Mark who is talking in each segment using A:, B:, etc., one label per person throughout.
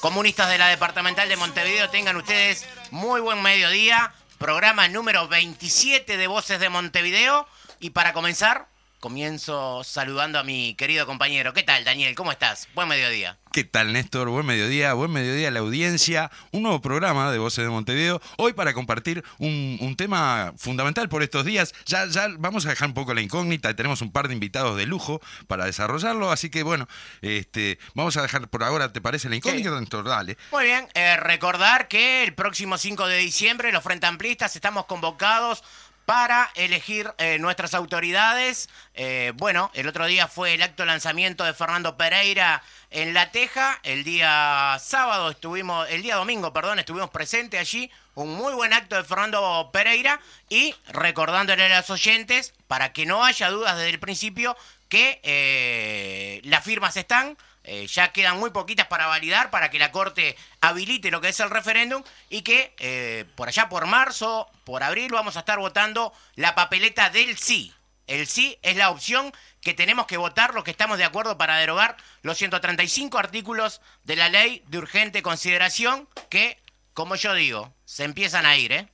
A: comunistas de la departamental de Montevideo, tengan ustedes muy buen mediodía. Programa número 27 de Voces de Montevideo. Y para comenzar, comienzo saludando a mi querido compañero. ¿Qué tal, Daniel? ¿Cómo estás? Buen mediodía.
B: ¿Qué tal, Néstor? Buen mediodía, buen mediodía a la audiencia. Un nuevo programa de Voces de Montevideo. Hoy para compartir un, tema fundamental por estos días. Ya, ya vamos a dejar un poco la incógnita. Tenemos un par de invitados de lujo para desarrollarlo. Así que bueno, este, vamos a dejar por ahora, ¿te parece la incógnita, Néstor? Dale.
A: Muy bien. Eh, recordar que el próximo 5 de diciembre los Frente Amplistas estamos convocados para elegir eh, nuestras autoridades. Eh, bueno, el otro día fue el acto lanzamiento de Fernando Pereira en La Teja. El día sábado estuvimos, el día domingo, perdón, estuvimos presentes allí. Un muy buen acto de Fernando Pereira y recordándole a los oyentes, para que no haya dudas desde el principio, que eh, las firmas están, eh, ya quedan muy poquitas para validar, para que la Corte habilite lo que es el referéndum y que eh, por allá por marzo, por abril, vamos a estar votando la papeleta del sí. El sí es la opción que tenemos que votar los que estamos de acuerdo para derogar los 135 artículos de la ley de urgente consideración que, como yo digo, se empiezan a ir, ¿eh?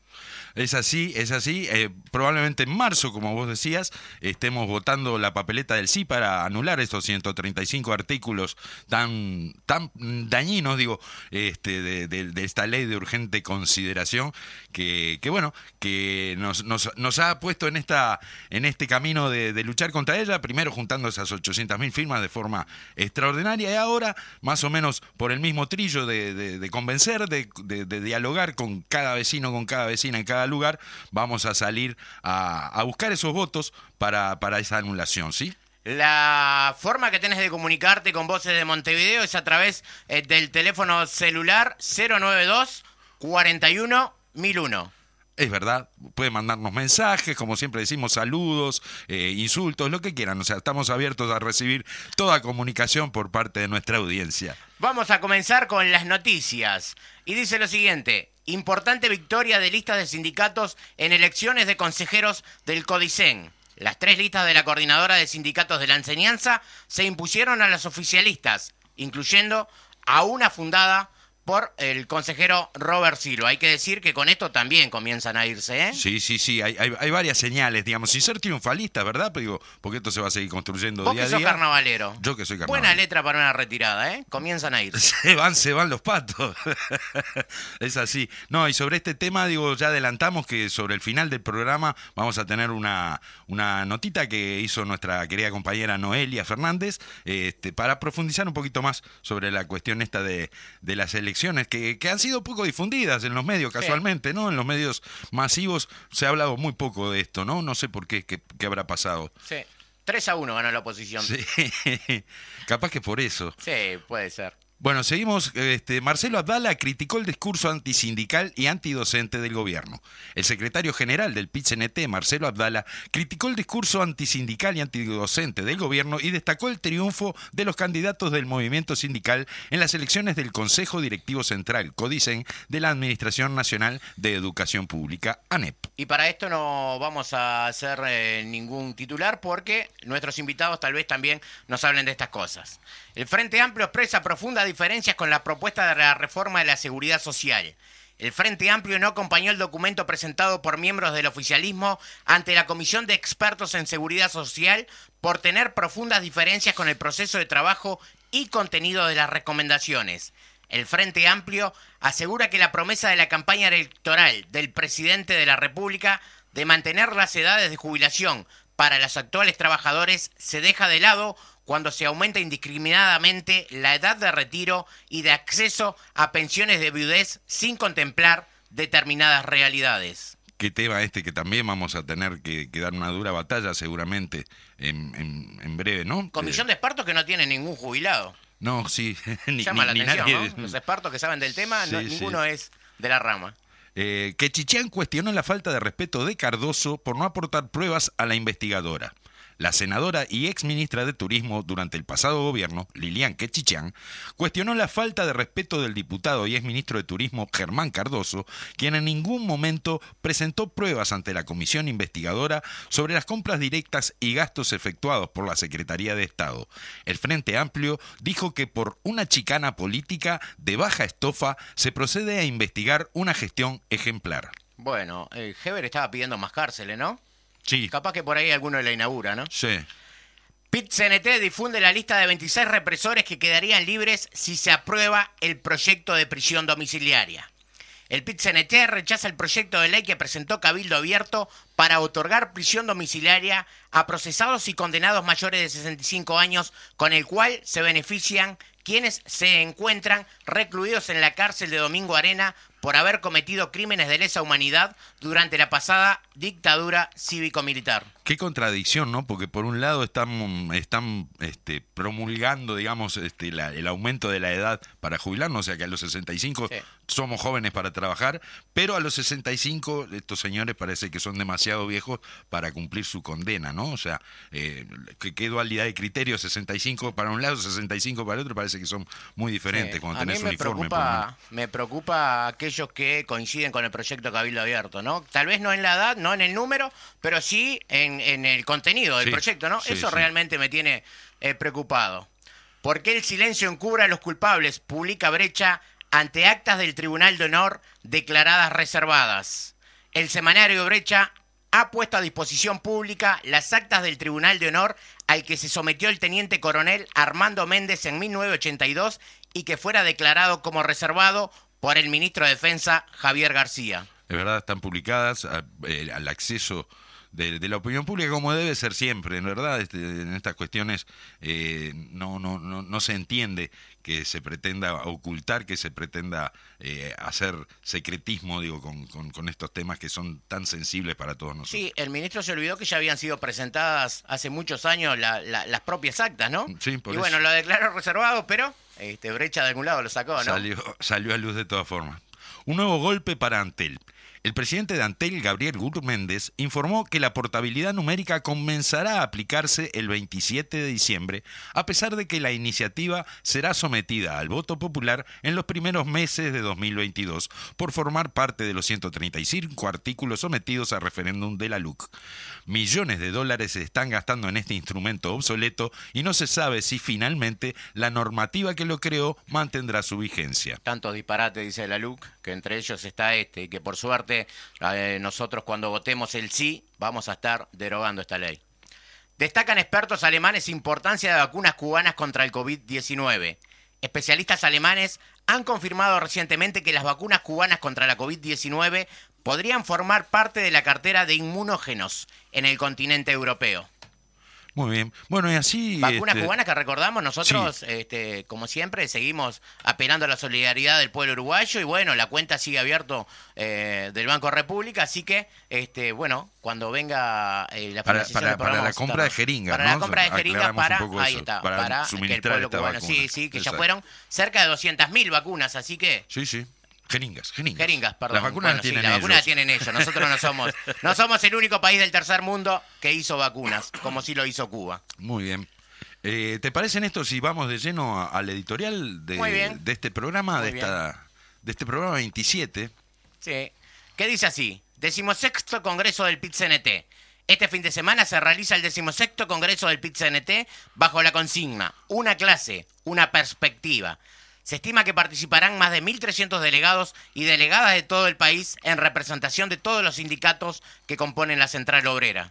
B: Es así, es así. Eh, probablemente en marzo, como vos decías, estemos votando la papeleta del sí para anular estos 135 artículos tan, tan dañinos, digo, este, de, esta ley de urgente consideración, que, que bueno, que nos, nos, ha puesto en, esta, en este camino de, luchar contra ella, primero juntando esas 800.000 firmas de forma extraordinaria y ahora más o menos por el mismo trillo de, convencer, de, dialogar con cada vecino, con cada vecina en cada lugar, vamos a salir a, buscar esos votos para, para esa anulación, ¿sí?
A: La forma que tenés de comunicarte con Voces de Montevideo es a través eh, del teléfono celular 092 41 1001.
B: Es verdad, puede mandarnos mensajes, como siempre decimos, saludos, eh, insultos, lo que quieran. O sea, estamos abiertos a recibir toda comunicación por parte de nuestra audiencia.
A: Vamos a comenzar con las noticias. Y dice lo siguiente, importante victoria de listas de sindicatos en elecciones de consejeros del Codicen. Las tres listas de la coordinadora de sindicatos de la enseñanza se impusieron a las oficialistas, incluyendo a una fundada por el consejero Robert Silva. Hay que decir que con esto también comienzan a irse, ¿eh?
B: Sí, sí, sí, hay, hay, varias señales, digamos, sin ser triunfalista, ¿verdad? Pero digo, porque esto se va a seguir construyendo día a día.
A: carnavalero.
B: Yo que soy carnavalero.
A: Buena letra para una retirada, ¿eh? Comienzan a irse.
B: Se van, se van los patos. es así. No, y sobre este tema, digo, ya adelantamos que sobre el final del programa vamos a tener una, una notita que hizo nuestra querida compañera Noelia Fernández, este, para profundizar un poquito más sobre la cuestión esta de, de las elecciones que, que han sido poco difundidas en los medios casualmente, ¿no? En los medios masivos se ha hablado muy poco de esto, ¿no? No sé por qué, qué, qué habrá pasado.
A: Sí. 3 a 1 ganó la oposición.
B: Sí, capaz que por eso.
A: Sí, puede ser.
B: Bueno, seguimos. Este, Marcelo Abdala criticó el discurso antisindical y antidocente del gobierno. El secretario general del PIT-CNT, Marcelo Abdala, criticó el discurso antisindical y antidocente del gobierno y destacó el triunfo de los candidatos del movimiento sindical en las elecciones del Consejo Directivo Central, CODICEN, de la Administración Nacional de Educación Pública, ANEP.
A: Y para esto no vamos a hacer eh, ningún titular porque nuestros invitados tal vez también nos hablen de estas cosas. El Frente Amplio expresa diferencias con la propuesta de la reforma de la seguridad social. El Frente Amplio no acompañó el documento presentado por miembros del oficialismo ante la Comisión de Expertos en Seguridad Social por tener profundas diferencias con el proceso de trabajo y contenido de las recomendaciones. El Frente Amplio asegura que la promesa de la campaña electoral del presidente de la República de mantener las edades de jubilación para los actuales trabajadores se deja de lado cuando se aumenta indiscriminadamente la edad de retiro y de acceso a pensiones de viudez sin contemplar determinadas realidades.
B: Qué tema este que también vamos a tener que, dar una dura batalla seguramente en, breve, ¿no?
A: Comisión de espartos que no tiene ningún jubilado.
B: No, sí. ni,
A: Llama
B: ni-
A: la
B: ni
A: atención,
B: nadie-
A: ¿no? Los expertos que saben del tema, no-
B: Sí, sí.
A: ninguno es de la rama.
B: Eh, que Chichán cuestionó la falta de respeto de Cardoso por no aportar pruebas a la investigadora. La senadora y ex ministra de Turismo durante el pasado gobierno, Lilian Quechichán, cuestionó la falta de respeto del diputado y ex ministro de Turismo Germán Cardoso, quien en ningún momento presentó pruebas ante la comisión investigadora sobre las compras directas y gastos efectuados por la Secretaría de Estado. El Frente Amplio dijo que por una chicana política de baja estofa se procede a investigar una gestión ejemplar.
A: Bueno, eh, Heber estaba pidiendo más cárceles, ¿no?
B: Sí,
A: Capaz que por ahí alguno la inaugura, ¿no?
B: sí.
A: PIT CNT difunde la lista de 26 represores que quedarían libres si se aprueba el proyecto de prisión domiciliaria. El PIT CNT rechaza el proyecto de ley que presentó Cabildo Abierto para otorgar prisión domiciliaria a procesados y condenados mayores de 65 años, con el cual se benefician quienes se encuentran recluidos en la cárcel de Domingo Arena por haber cometido crímenes de lesa humanidad durante la pasada dictadura cívico-militar.
B: Qué contradicción, ¿no? Porque por un lado están, están este, promulgando, digamos, este, la- el aumento de la edad para jubilarnos, o sea que a los 65
A: Sí.
B: somos jóvenes para trabajar, pero a los 65 estos señores parece que son demasiado viejos para cumplir su condena, ¿no? O sea, eh, ¿qué, qué dualidad de criterios, 65 para un lado, 65 para el otro, parece que son muy diferentes
A: Sí.
B: cuando
A: a mí
B: tenés
A: me
B: uniforme.
A: preocupa, me preocupa aquellos que coinciden con el proyecto Cabildo Abierto, ¿no? Tal vez no en la edad, no en el número, pero sí en, en el contenido del
B: Sí,
A: proyecto, ¿no?
B: sí,
A: Eso
B: sí.
A: realmente me tiene eh, preocupado. ¿Por qué el silencio encubra a los culpables? Publica Brecha ante actas del Tribunal de Honor declaradas reservadas. El semanario Brecha ha puesto a disposición pública las actas del Tribunal de Honor al que se sometió el teniente coronel Armando Méndez en 1982 y que fuera declarado como reservado por el ministro de Defensa Javier García.
B: de verdad están publicadas a- eh, al acceso de, de la opinión pública como debe ser siempre, en verdad, este, en estas cuestiones eh, no, no, no, no se entiende que se pretenda ocultar, que se pretenda eh, hacer secretismo, digo, con, con, con estos temas que son tan sensibles para todos nosotros.
A: Sí, el ministro se olvidó que ya habían sido presentadas hace muchos años la- la- las propias actas, ¿no?
B: Sí, por
A: y
B: eso.
A: bueno, lo declaró reservado, pero este, Brecha de algún lado lo sacó, ¿no?
B: Salió, salió a luz de todas formas. Un nuevo golpe para Antel. El presidente de Antel, Gabriel Gurméndez, informó que la portabilidad numérica comenzará a aplicarse el 27 de diciembre, a pesar de que la iniciativa será sometida al voto popular en los primeros meses de 2022 por formar parte de los 135 artículos sometidos a referéndum de la LUC. Millones de dólares se están gastando en este instrumento obsoleto y no se sabe si finalmente la normativa que lo creó mantendrá su vigencia.
A: Tanto disparate, dice la LUC, que entre ellos está este, y que por suerte eh, nosotros cuando votemos el sí vamos a estar derogando esta ley. Destacan expertos alemanes importancia de vacunas cubanas contra el COVID-19. Especialistas alemanes han confirmado recientemente que las vacunas cubanas contra la COVID-19 podrían formar parte de la cartera de inmunógenos en el continente europeo.
B: Muy bien. Bueno, y así...
A: Vacunas
B: este,
A: cubanas que recordamos nosotros, este, como siempre, seguimos apelando a la solidaridad del pueblo uruguayo y bueno, la cuenta sigue abierto eh, del Banco República, así que, este, bueno, cuando venga eh, la
B: Para- para- la compra de jeringas,
A: Para la compra de jeringas para, ahí está,
B: para
A: para, que el pueblo
B: esta
A: cubano,
B: vacuna.
A: sí, sí, que
B: Exacto.
A: ya fueron cerca de 200.000 vacunas, así que...
B: Sí, sí. Jeringas, jeringas.
A: Jeringas, perdón.
B: Las vacunas
A: Bueno,
B: las
A: sí,
B: tienen
A: las
B: ellos.
A: vacunas las tienen ellos. Nosotros no somos, no somos el único país del tercer mundo que hizo vacunas, como sí lo hizo Cuba.
B: Muy bien. Eh, ¿Te parece, Néstor, si vamos de lleno al editorial de,
A: Muy bien.
B: de este programa,
A: Muy
B: de, esta, de este programa 27?
A: Sí. ¿Qué dice así? Decimosexto Congreso del PIT-CNT. Este fin de semana se realiza el decimosexto Congreso del PIT-CNT bajo la consigna Una clase, una perspectiva. Se estima que participarán más de 1.300 delegados y delegadas de todo el país en representación de todos los sindicatos que componen la Central Obrera.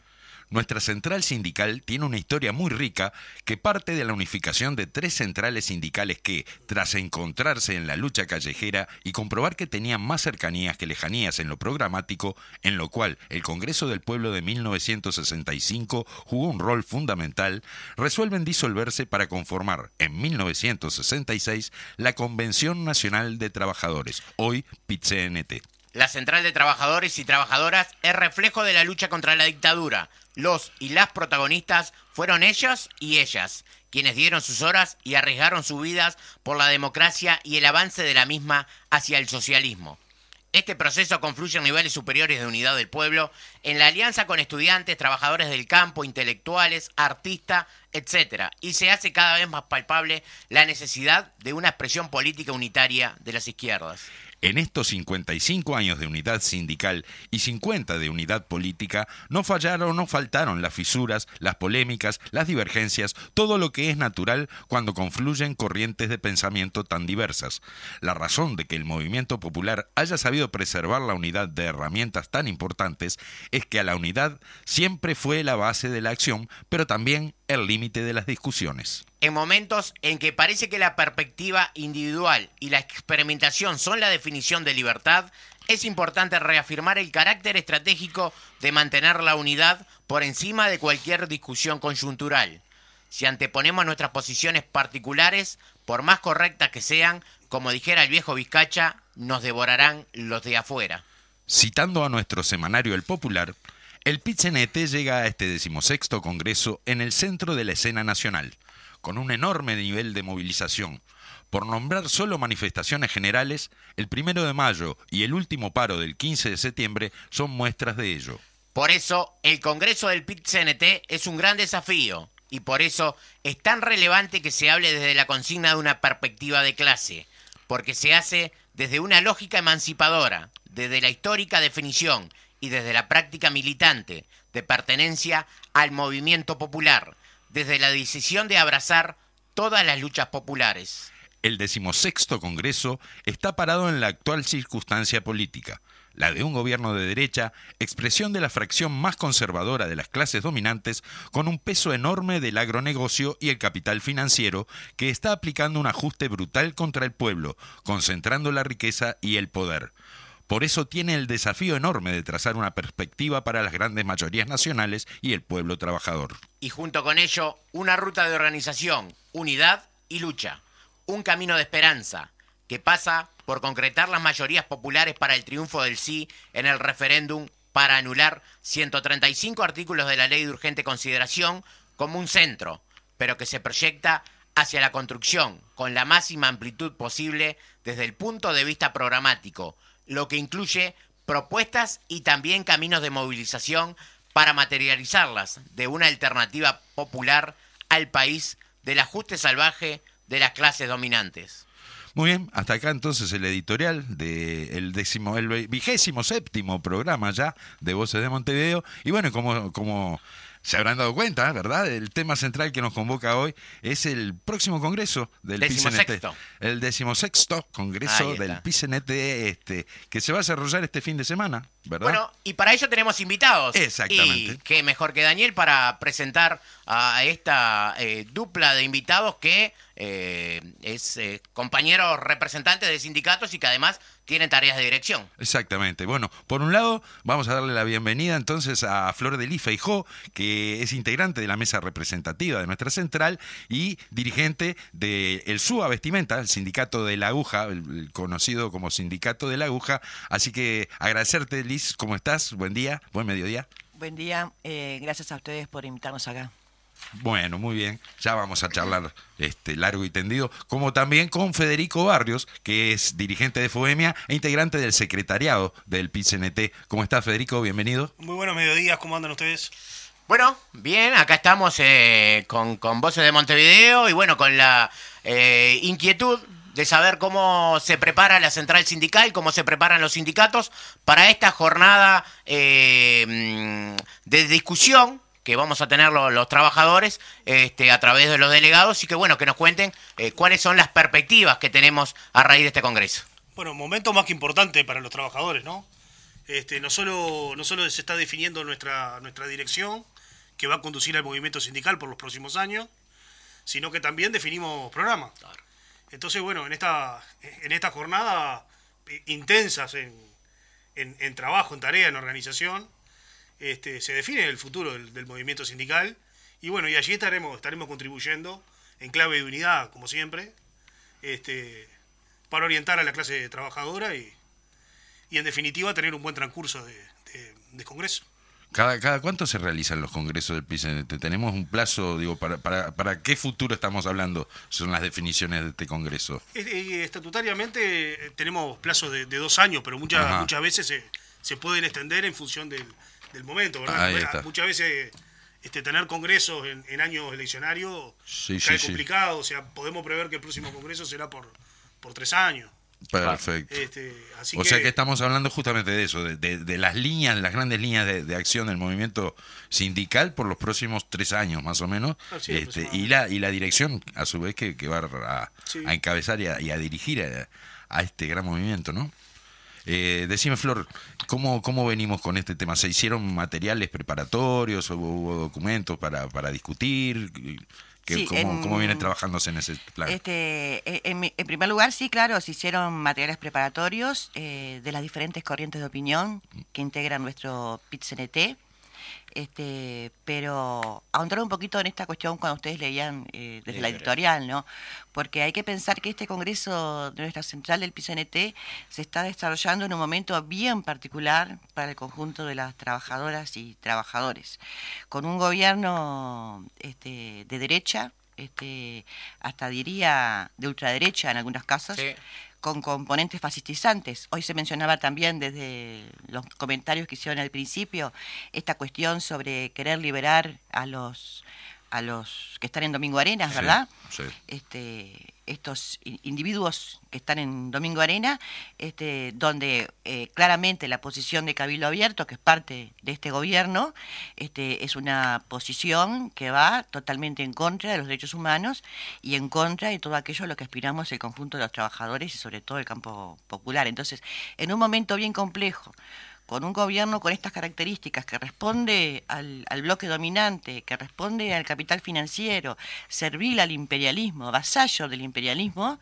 B: Nuestra central sindical tiene una historia muy rica que parte de la unificación de tres centrales sindicales que, tras encontrarse en la lucha callejera y comprobar que tenían más cercanías que lejanías en lo programático, en lo cual el Congreso del Pueblo de 1965 jugó un rol fundamental, resuelven disolverse para conformar en 1966 la Convención Nacional de Trabajadores, hoy PIT-CNT.
A: La Central de Trabajadores y Trabajadoras es reflejo de la lucha contra la dictadura. Los y las protagonistas fueron ellos y ellas, quienes dieron sus horas y arriesgaron sus vidas por la democracia y el avance de la misma hacia el socialismo. Este proceso confluye en niveles superiores de unidad del pueblo, en la alianza con estudiantes, trabajadores del campo, intelectuales, artistas, etc. Y se hace cada vez más palpable la necesidad de una expresión política unitaria de las izquierdas.
B: En estos 55 años de unidad sindical y 50 de unidad política, no fallaron no faltaron las fisuras, las polémicas, las divergencias, todo lo que es natural cuando confluyen corrientes de pensamiento tan diversas. La razón de que el movimiento popular haya sabido preservar la unidad de herramientas tan importantes es que a la unidad siempre fue la base de la acción, pero también el límite de las discusiones.
A: En momentos en que parece que la perspectiva individual y la experimentación son la definición de libertad, es importante reafirmar el carácter estratégico de mantener la unidad por encima de cualquier discusión coyuntural. Si anteponemos nuestras posiciones particulares, por más correctas que sean, como dijera el viejo Vizcacha, nos devorarán los de afuera.
B: Citando a nuestro semanario El Popular, el PITCNT llega a este decimosexto congreso en el centro de la escena nacional, con un enorme nivel de movilización. Por nombrar solo manifestaciones generales, el primero de mayo y el último paro del 15 de septiembre son muestras de ello.
A: Por eso, el Congreso del PIT-CNT es un gran desafío y por eso es tan relevante que se hable desde la consigna de una perspectiva de clase, porque se hace desde una lógica emancipadora, desde la histórica definición y desde la práctica militante de pertenencia al movimiento popular, desde la decisión de abrazar todas las luchas populares.
B: El decimosexto Congreso está parado en la actual circunstancia política, la de un gobierno de derecha, expresión de la fracción más conservadora de las clases dominantes, con un peso enorme del agronegocio y el capital financiero, que está aplicando un ajuste brutal contra el pueblo, concentrando la riqueza y el poder. Por eso tiene el desafío enorme de trazar una perspectiva para las grandes mayorías nacionales y el pueblo trabajador.
A: Y junto con ello, una ruta de organización, unidad y lucha. Un camino de esperanza que pasa por concretar las mayorías populares para el triunfo del sí en el referéndum para anular 135 artículos de la ley de urgente consideración como un centro, pero que se proyecta hacia la construcción con la máxima amplitud posible desde el punto de vista programático, lo que incluye propuestas y también caminos de movilización para materializarlas de una alternativa popular al país del ajuste salvaje de las clases dominantes.
B: Muy bien, hasta acá entonces el editorial del el vigésimo séptimo programa ya de Voces de Montevideo. Y bueno, como, como se habrán dado cuenta, ¿verdad? El tema central que nos convoca hoy es el próximo congreso del PICNT. El decimosexto congreso del PICNT este, que se va a desarrollar este fin de semana, ¿verdad?
A: Bueno, y para ello tenemos invitados.
B: Exactamente.
A: Y qué mejor que Daniel para presentar a esta eh, dupla de invitados que eh, es eh, compañeros representantes de sindicatos y que además tienen tareas de dirección.
B: Exactamente. Bueno, por un lado, vamos a darle la bienvenida entonces a Flor de Lifa Jo, que es integrante de la mesa representativa de nuestra central y dirigente del el SUA Vestimenta, el sindicato de la aguja, el, conocido como sindicato de la aguja. Así que agradecerte, Liz, ¿cómo estás? Buen día, buen mediodía.
C: Buen día, eh, gracias a ustedes por invitarnos acá.
B: Bueno, muy bien. Ya vamos a charlar este, largo y tendido, como también con Federico Barrios, que es dirigente de FOEMIA e integrante del secretariado del PICNT. ¿Cómo está Federico? Bienvenido.
D: Muy buenos mediodías, ¿cómo andan ustedes?
A: Bueno, bien, acá estamos eh, con, Voces de Montevideo y bueno, con la eh, inquietud de saber cómo se prepara la central sindical, cómo se preparan los sindicatos para esta jornada eh, de discusión que vamos a tener los, trabajadores este, a través de los delegados y que bueno que nos cuenten eh, cuáles son las perspectivas que tenemos a raíz de este congreso.
D: Bueno, momento más que importante para los trabajadores, ¿no? Este, no solo no solo se está definiendo nuestra nuestra dirección que va a conducir al movimiento sindical por los próximos años, sino que también definimos programas. Entonces, bueno, en esta en esta jornada eh, intensas en, en trabajo, en tarea, en organización, este, se define el futuro del, movimiento sindical y bueno, y allí estaremos, estaremos contribuyendo en clave de unidad, como siempre, este, para orientar a la clase trabajadora y, y en definitiva tener un buen transcurso de, Congreso.
B: ¿Cada, ¿Cada cuánto se realizan los congresos del PICNT? ¿Tenemos un plazo, digo, para, para, para qué futuro estamos hablando? Son las definiciones de este congreso.
D: Estatutariamente eh, tenemos plazos de, de dos años, pero muchas,
B: Ajá.
D: muchas veces se, se pueden extender en función del, del momento, ¿verdad?
B: Ahí
D: Bueno,
B: está.
D: Muchas veces este, tener congresos en, en años eleccionarios
B: Sí,
D: cae
B: sí, sí.
D: complicado, o sea, podemos prever que el próximo congreso será por, por tres años.
B: Perfecto.
D: Este, así
B: O sea que estamos hablando justamente de eso, de, de- de las líneas, las grandes líneas de, de acción del movimiento sindical por los próximos tres años más o menos,
D: Así,
B: este, y la y la dirección a su vez que, que va a,
D: Sí.
B: a encabezar y a, y a dirigir a, a este gran movimiento, ¿no? Eh, decime, Flor, ¿cómo, ¿cómo venimos con este tema? ¿Se hicieron materiales preparatorios? ¿Hubo, hubo documentos para, para discutir? ¿Qué-
C: Sí,
B: cómo,
C: en-
B: cómo viene trabajándose en ese plan?
C: Este, eh, en, en primer lugar, sí, claro, se hicieron materiales preparatorios eh, de las diferentes corrientes de opinión que integran nuestro PIT-CNT. Este, pero ahondar un poquito en esta cuestión cuando ustedes leían eh, desde la editorial, ¿no? Porque hay que pensar que este congreso de nuestra central del PCNT se está desarrollando en un momento bien particular para el conjunto de las trabajadoras y trabajadores, con un gobierno este, de derecha, este, hasta diría de ultraderecha en algunos casos,
A: Sí.
C: Con componentes fascistizantes. Hoy se mencionaba también desde los comentarios que hicieron al principio esta cuestión sobre querer liberar a los a los que están en Domingo Arenas,
B: Sí,
C: ¿verdad?
B: sí.
C: Este, estos individuos que están en Domingo Arena, este, donde eh, claramente la posición de Cabildo Abierto, que es parte de este gobierno, este, es una posición que va totalmente en contra de los derechos humanos y en contra de todo aquello a lo que aspiramos el conjunto de los trabajadores y sobre todo el campo popular. Entonces, en un momento bien complejo, con un gobierno con estas características que responde al, bloque dominante, que responde al capital financiero, servil al imperialismo, vasallo del imperialismo,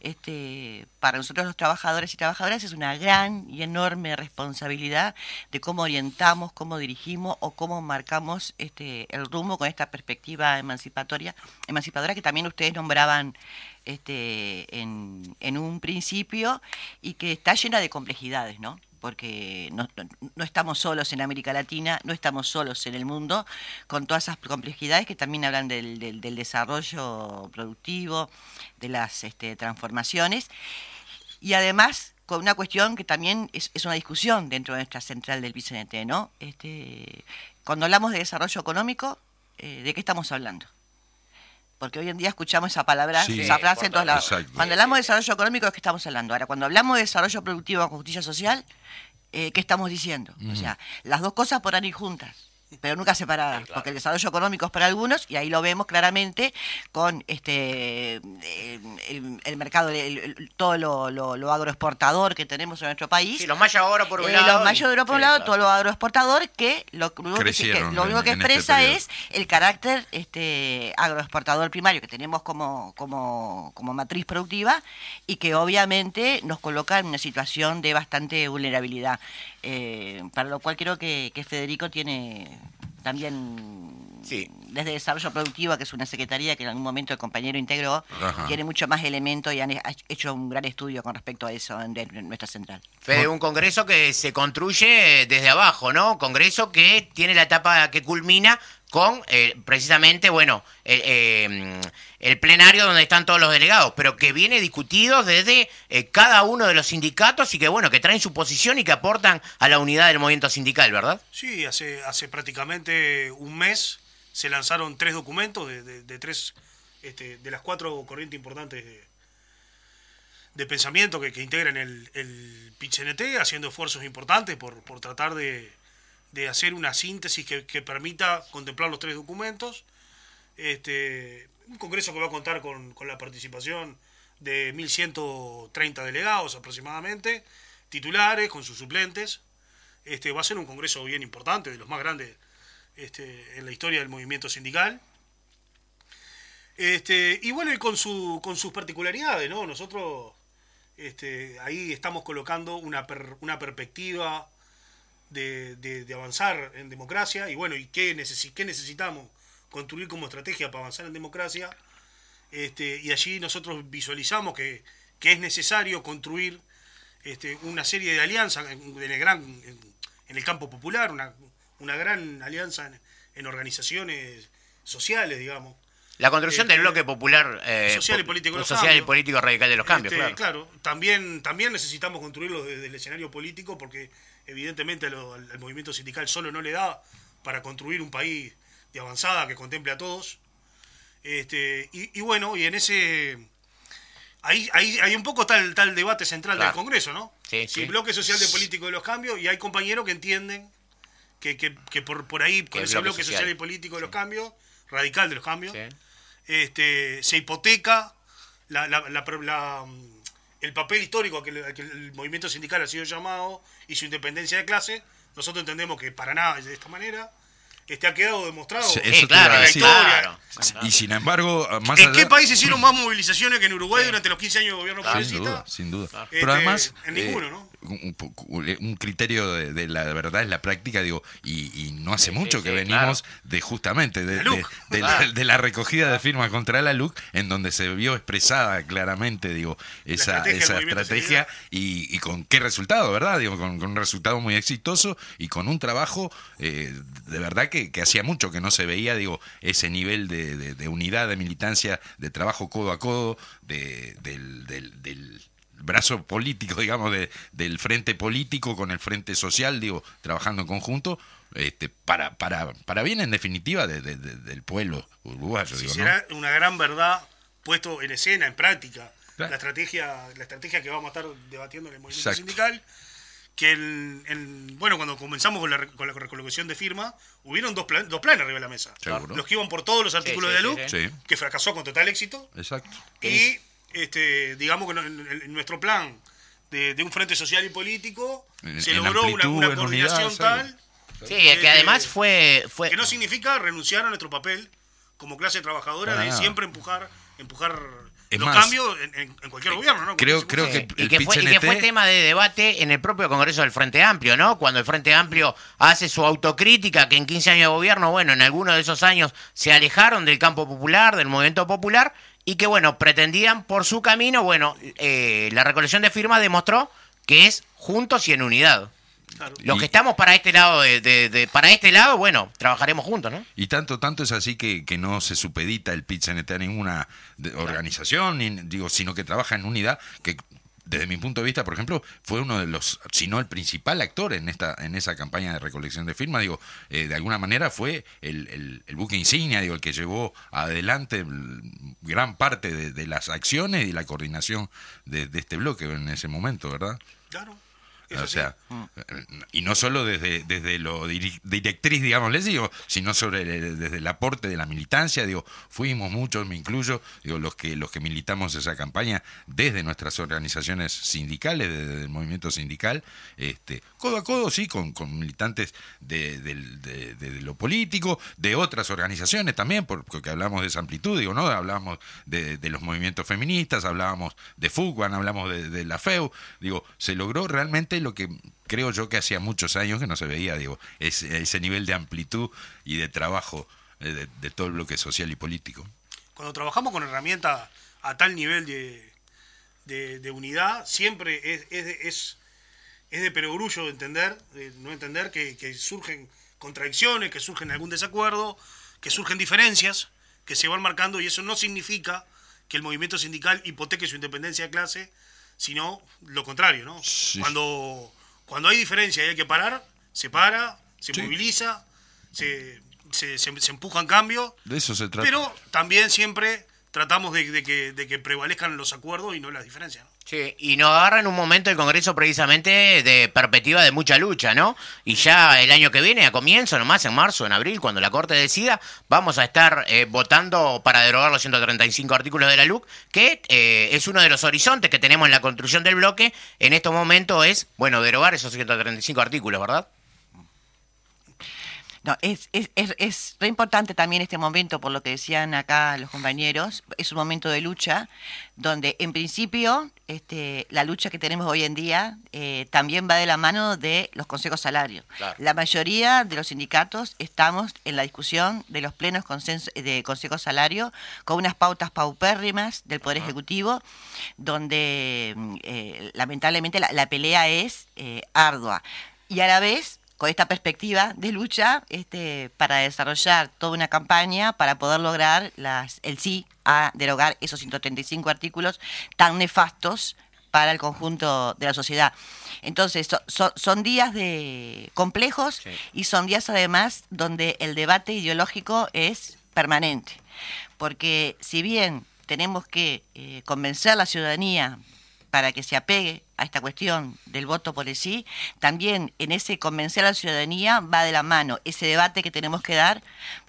C: este, para nosotros los trabajadores y trabajadoras es una gran y enorme responsabilidad de cómo orientamos, cómo dirigimos o cómo marcamos este, el rumbo con esta perspectiva emancipatoria, emancipadora que también ustedes nombraban este, en un principio y que está llena de complejidades, ¿no? Porque no, no- estamos solos en América Latina, no estamos solos en el mundo, con todas esas complejidades que también hablan del, del- desarrollo productivo, de las este, transformaciones, y además con una cuestión que también es, es una discusión dentro de nuestra central del PCNT, ¿no? Este, cuando hablamos de desarrollo económico, eh, ¿de qué estamos hablando? Porque hoy en día escuchamos esa palabra,
B: Sí,
C: esa frase en todos lados. Cuando hablamos de desarrollo económico, ¿de qué estamos hablando? Ahora, cuando hablamos de desarrollo productivo con justicia social, eh, ¿qué estamos diciendo? O sea, las dos cosas podrán ir juntas, pero nunca separadas, porque el desarrollo económico es para algunos, y ahí lo vemos claramente con este eh, el, el mercado, el- el- todo lo, lo- lo agroexportador que tenemos en nuestro país.
A: Sí, los Maya Oro por un
C: Eh,
A: lado.
C: los de Europa por un
A: Sí,
C: lado,
A: claro.
C: todo lo agroexportador, que lo, único que, lo único que
B: este
C: expresa es el carácter este agroexportador primario que tenemos como, como, como matriz productiva y que obviamente nos coloca en una situación de bastante vulnerabilidad. Eh, para lo cual creo que, que Federico tiene también
A: Sí.
C: desde Desarrollo Productivo, que es una secretaría que en algún momento el compañero integró,
B: Ajá.
C: tiene mucho más elementos y han he- ha hecho un gran estudio con respecto a eso en, en nuestra central.
A: Fede, un congreso que se construye desde abajo, ¿no? Congreso que tiene la etapa que culmina con eh, precisamente, bueno, el, eh, el plenario donde están todos los delegados, pero que viene discutido desde eh, cada uno de los sindicatos y que, bueno, que traen su posición y que aportan a la unidad del movimiento sindical, ¿verdad?
D: Sí, hace, hace prácticamente un mes se lanzaron tres documentos de, de- de tres, este, de las cuatro corrientes importantes de, pensamiento que, que integran el, el PIT-CNT, haciendo esfuerzos importantes por, por tratar de, de hacer una síntesis que, que permita contemplar los tres documentos. Este, un congreso que va a contar con, con la participación de 1.130 delegados aproximadamente, titulares, con sus suplentes. Este, va a ser un congreso bien importante, de los más grandes este, en la historia del movimiento sindical. Este, y bueno, y con, su, con sus particularidades, ¿no? Nosotros este, ahí estamos colocando una, per- una perspectiva de, de- avanzar en democracia y bueno, ¿y qué, necesi- qué necesitamos construir como estrategia para avanzar en democracia? Este, y allí nosotros visualizamos que, que es necesario construir este, una serie de alianzas en, el gran, en, el campo popular, una, una gran alianza en organizaciones sociales, digamos.
A: La construcción del
D: Este,
A: bloque popular eh,
D: social y
A: po-
D: político
A: y radical de los cambios,
D: Este,
A: claro.
D: también, también necesitamos construirlo desde el escenario político porque evidentemente lo- al, al movimiento sindical solo no le da para construir un país de avanzada que contemple a todos. Este, y, y bueno, y en ese... Ahí, ahí, ahí un poco está el, el debate central
A: Claro.
D: del Congreso, ¿no?
A: Sí, sí.
D: bloque social de político de los cambios y hay compañeros que entienden que, que, que por, por ahí, con
A: el
D: ese
A: bloque
D: social. y político de los cambios, radical de los cambios,
A: Sí.
D: este, se hipoteca la, la- la- la, el papel histórico a que, el- que el movimiento sindical ha sido llamado y su independencia de clase. Nosotros entendemos que para nada es de esta manera. Este ha quedado demostrado
B: Sí,
D: en
B: eso a
A: claro, claro.
B: Y sin embargo, más
D: qué
B: allá...
D: país hicieron más movilizaciones que en Uruguay durante los 15 años de gobierno
B: Sin
D: progresista.
B: duda, sin duda.
D: Este,
B: Pero además,
D: en
B: eh,
D: ninguno, ¿no?
B: Un, criterio de, de la verdad es la práctica, digo, y, y no hace
A: Sí,
B: mucho
A: sí,
B: que
A: sí,
B: venimos
A: claro.
B: de justamente de,
D: La
B: de- la, recogida de firmas contra la LUC, en donde se vio expresada claramente, digo, esa
D: estrategia
B: esa estrategia y, y con qué resultado, ¿verdad? Digo, con, con un resultado muy exitoso y con un trabajo eh, de verdad que, que hacía mucho que no se veía, digo, ese nivel de, unidad, de militancia, de trabajo codo a codo, de, del, del- del brazo político, digamos, de, del frente político con el frente social, digo, trabajando en conjunto, este, para, para, para bien en definitiva de- de- de- del pueblo uruguayo,
D: si
B: digo, ¿no?
D: será una gran verdad puesto en escena, en práctica,
B: Claro.
D: la estrategia la estrategia que vamos a estar debatiendo en el movimiento
B: Exacto.
D: sindical, que el, el- bueno, cuando comenzamos con la, con la recolocación de firma, hubieron dos, plan- dos planes arriba de la mesa.
B: Seguro.
D: Los que iban por todos los artículos
A: sí,
D: de la luz,
B: sí.
D: que fracasó con total éxito,
B: Exacto.
D: y este, digamos que no- en, en nuestro plan de, de un frente social y político
B: En-
D: se
B: en
D: logró una,
B: amplitud,
D: una
B: en
D: coordinación
B: unidad,
D: tal
A: Sí, que además fue... fue
D: que no significa renunciar a nuestro papel como clase trabajadora
B: Para
D: de
B: nada.
D: siempre empujar empujar
B: Es
D: los
B: más,
D: cambios en, en- en cualquier gobierno, ¿no?
B: creo- creo que
A: y, que fue, y que fue tema de debate en el propio Congreso del Frente Amplio, ¿no? Cuando el Frente Amplio hace su autocrítica, que en 15 años de gobierno, bueno, en algunos de esos años se alejaron del campo popular, del movimiento popular, y que, bueno, pretendían por su camino, bueno, eh, la recolección de firmas demostró que es juntos y en unidad.
D: Claro.
A: Los
B: Y-
A: que estamos para este lado, de, de- de- para este lado, bueno, trabajaremos juntos, ¿no?
B: Y tanto, tanto es así que, que no se supedita el PIT-CNT a ninguna de- organización, ni, digo, sino que trabaja en unidad, que desde mi punto de vista, por ejemplo, fue uno de los, si no el principal actor en esta en esa campaña de recolección de firmas, digo, eh, de alguna manera fue el, el- el buque insignia, digo, el que llevó adelante gran parte de, de las acciones y la coordinación de, de este bloque en ese momento, ¿verdad?
D: Claro.
B: O sea, y no solo desde, desde lo directriz, digamos, les digo, sino sobre el- desde el aporte de la militancia, digo, fuimos muchos, me incluyo, digo, los que los que militamos esa campaña desde nuestras organizaciones sindicales, desde el movimiento sindical, este, codo a codo, sí, con, con militantes de, de- de- de lo político, de otras organizaciones también, por- porque hablamos de esa amplitud, digo, ¿no? Hablábamos de, de los movimientos feministas, hablábamos de FUCBAN, hablamos de, de la FEU, digo, se logró realmente lo que creo yo que hacía muchos años que no se veía, digo, ese, nivel de amplitud y de trabajo eh, de, todo el bloque social y político.
D: Cuando trabajamos con herramientas a tal nivel de, de, unidad, siempre es, es, es, de perogrullo entender, de no entender que, que surgen contradicciones, que surgen algún desacuerdo, que surgen diferencias, que se van marcando y eso no significa que el movimiento sindical hipoteque su independencia de clase, sino lo contrario, ¿no?
B: Sí.
D: Cuando, cuando hay diferencia y hay que parar, se para, se
B: Sí.
D: moviliza, se, se, se, se empujan cambios
B: De eso se trata.
D: pero también siempre tratamos de, de que, de que prevalezcan los acuerdos y no las diferencias. ¿no?
A: Sí, y nos agarra en un momento el Congreso precisamente de perspectiva de mucha lucha, ¿no? Y ya el año que viene, a comienzo, nomás en marzo, en abril, cuando la Corte decida, vamos a estar eh, votando para derogar los 135 artículos de la LUC, que eh, es uno de los horizontes que tenemos en la construcción del bloque. En estos momentos es, bueno, derogar esos 135 artículos, ¿verdad?
C: No, es, es, es, es re importante también este momento, por lo que decían acá los compañeros, es un momento de lucha, donde en principio este, la lucha que tenemos hoy en día eh, también va de la mano de los consejos salarios.
A: Claro.
C: La mayoría de los sindicatos estamos en la discusión de los plenos consenso- de consejos salario con unas pautas paupérrimas del Poder Ejecutivo, donde mm, eh, lamentablemente la, la pelea es eh, ardua. Y a la vez esta perspectiva de lucha este, para desarrollar toda una campaña para poder lograr las, el sí a derogar esos 135 artículos tan nefastos para el conjunto de la sociedad. Entonces, so- so- son días de complejos
A: Sí.
C: y son días además donde el debate ideológico es permanente. Porque si bien tenemos que eh, convencer a la ciudadanía para que se apegue a esta cuestión del voto por el sí, también en ese convencer a la ciudadanía va de la mano ese debate que tenemos que dar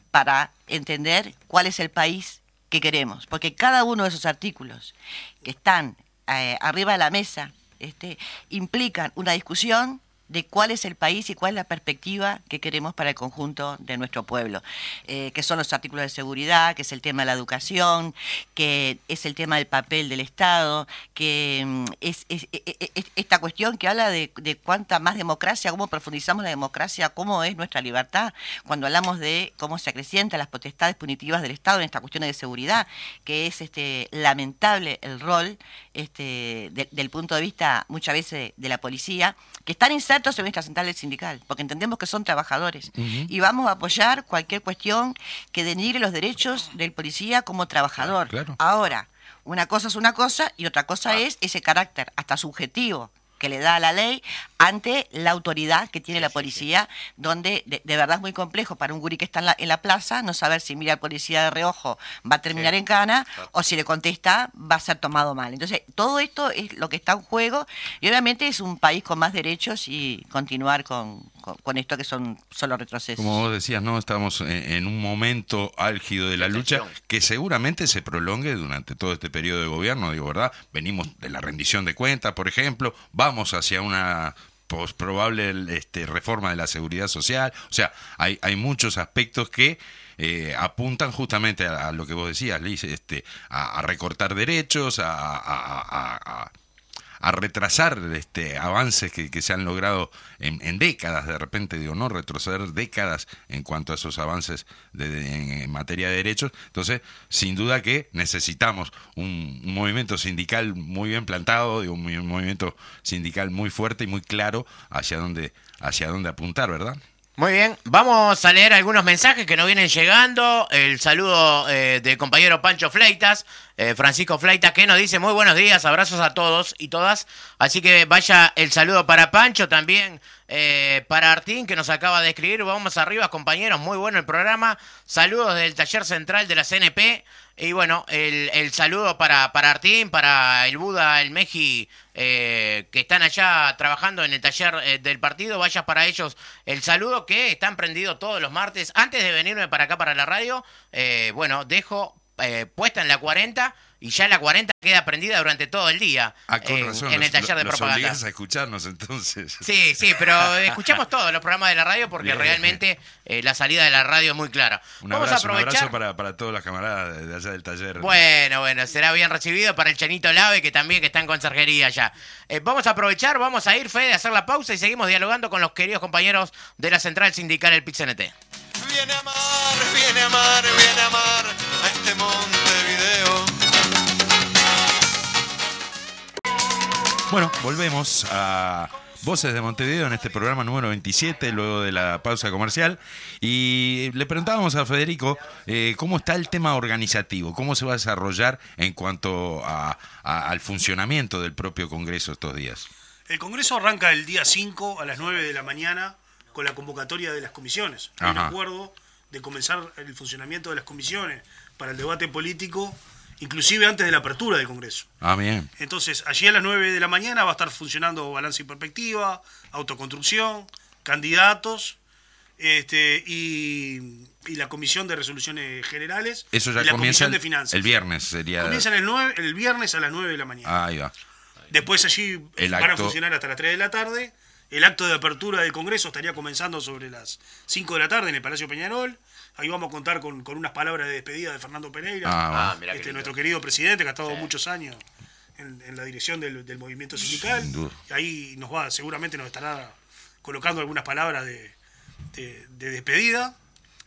C: para entender cuál es el país que queremos. Porque cada uno de esos artículos que están eh, arriba de la mesa este, implican una discusión de cuál es el país y cuál es la perspectiva que queremos para el conjunto de nuestro pueblo, eh, que son los artículos de seguridad, que es el tema de la educación, que es el tema del papel del Estado, que mm, es, es- e- e- e- esta cuestión que habla de, de cuánta más democracia, cómo profundizamos la democracia, cómo es nuestra libertad, cuando hablamos de cómo se acrecientan las potestades punitivas del Estado en estas cuestiones de seguridad, que es este lamentable el rol este, de- del punto de vista muchas veces de la policía, que están insertos en nuestra central sindical, porque entendemos que son trabajadores. Y vamos a apoyar cualquier cuestión que denigre los derechos del policía como trabajador.
B: Claro.
C: Ahora, una cosa es una cosa y otra cosa es ese carácter hasta subjetivo que le da la ley ante la autoridad que tiene la policía, donde de, de verdad es muy complejo para un gurí que está en la, en la plaza no saber si mira al policía de reojo va a terminar en cana o si le contesta va a ser tomado mal. Entonces, todo esto es lo que está en juego y obviamente es un país con más derechos y continuar con, con, con esto que son solo retrocesos.
B: Como vos decías, no estamos en, en un momento álgido de la lucha que seguramente se prolongue durante todo este periodo de gobierno, digo, ¿verdad? Venimos de la rendición de cuentas, por ejemplo, vamos hacia una pos- probable este, reforma de la seguridad social, o sea, hay, hay muchos aspectos que eh, apuntan justamente a, a lo que vos decías, Liz, este, a, a recortar derechos, a, a- a- retrasar este avances que, que se han logrado en, décadas, de repente digo, no retroceder décadas en cuanto a esos avances de- en, materia de derechos. Entonces, sin duda que necesitamos un, un movimiento sindical muy bien plantado, digo, muy- un movimiento sindical muy fuerte y muy claro hacia dónde, hacia dónde apuntar, ¿verdad?
A: Muy bien, vamos a leer algunos mensajes que nos vienen llegando. El saludo eh, del compañero Pancho Fleitas, eh, Francisco Fleitas, que nos dice muy buenos días, abrazos a todos y todas. Así que vaya el saludo para Pancho también, eh, para Artín, que nos acaba de escribir. Vamos arriba, compañeros, muy bueno el programa. Saludos del taller central de la CNP. Y bueno, el, el saludo para, para Artín, para el Buda, el Meji, eh, que están allá trabajando en el taller eh, del partido. Vaya para ellos el saludo que están prendidos todos los martes. Antes de venirme para acá, para la radio, eh, bueno, dejo eh, puesta en la 40 y ya la 40 queda prendida durante todo el día
B: Ah, con
A: en,
B: razón.
A: en el
B: los-
A: taller de
B: los
A: propaganda.
B: obligas a escucharnos entonces.
A: Sí, sí, pero escuchamos todos los programas de la radio porque
B: Bien.
A: realmente eh, la salida de la radio es muy clara.
B: Un
A: Vamos
B: abrazo,
A: a
B: un
A: aprovechar.
B: abrazo para, para todas las camaradas de, allá del taller.
A: Bueno, bueno, será bien recibido para el Chanito Lave, que también que está en conserjería ya. Eh, vamos a aprovechar, vamos a ir, Fede, a hacer la pausa y seguimos dialogando con los queridos compañeros de la Central Sindical El PIT-CNT.
E: Viene a amar, viene a amar, viene a amar a este Montevideo.
B: Bueno, volvemos a Voces de Montevideo en este programa número 27, luego de la pausa comercial. Y le preguntábamos a Federico eh, cómo está el tema organizativo, cómo se va a desarrollar en cuanto a- a- al funcionamiento del propio Congreso estos días.
D: El Congreso arranca el día 5 a las 9 de la mañana con la convocatoria de las comisiones. Hay un acuerdo de comenzar el funcionamiento de las comisiones para el debate político, inclusive antes de la apertura del Congreso.
B: Ah, bien.
D: Entonces, allí a las 9 de la mañana va a estar funcionando balance y perspectiva, autoconstrucción, candidatos este, y, y la comisión de resoluciones generales
B: Eso
D: y
B: ya
D: la
B: comienza
D: comisión
B: el,
D: de finanzas.
B: el viernes, sería.
D: Comienzan el, 9, el viernes a las 9 de la mañana.
B: Ahí va.
D: Después allí
B: El
D: van a
B: acto-
D: funcionar hasta las 3 de la tarde. El acto de apertura del Congreso estaría comenzando sobre las 5 de la tarde en el Palacio Peñarol. Ahí vamos a contar con, con unas palabras de despedida de Fernando Pereira,
B: Ah.
A: Ah,
D: este, nuestro querido presidente que ha estado muchos años en, en la dirección del, del movimiento sindical. Y ahí nos va, seguramente nos estará colocando algunas palabras de, de- de despedida,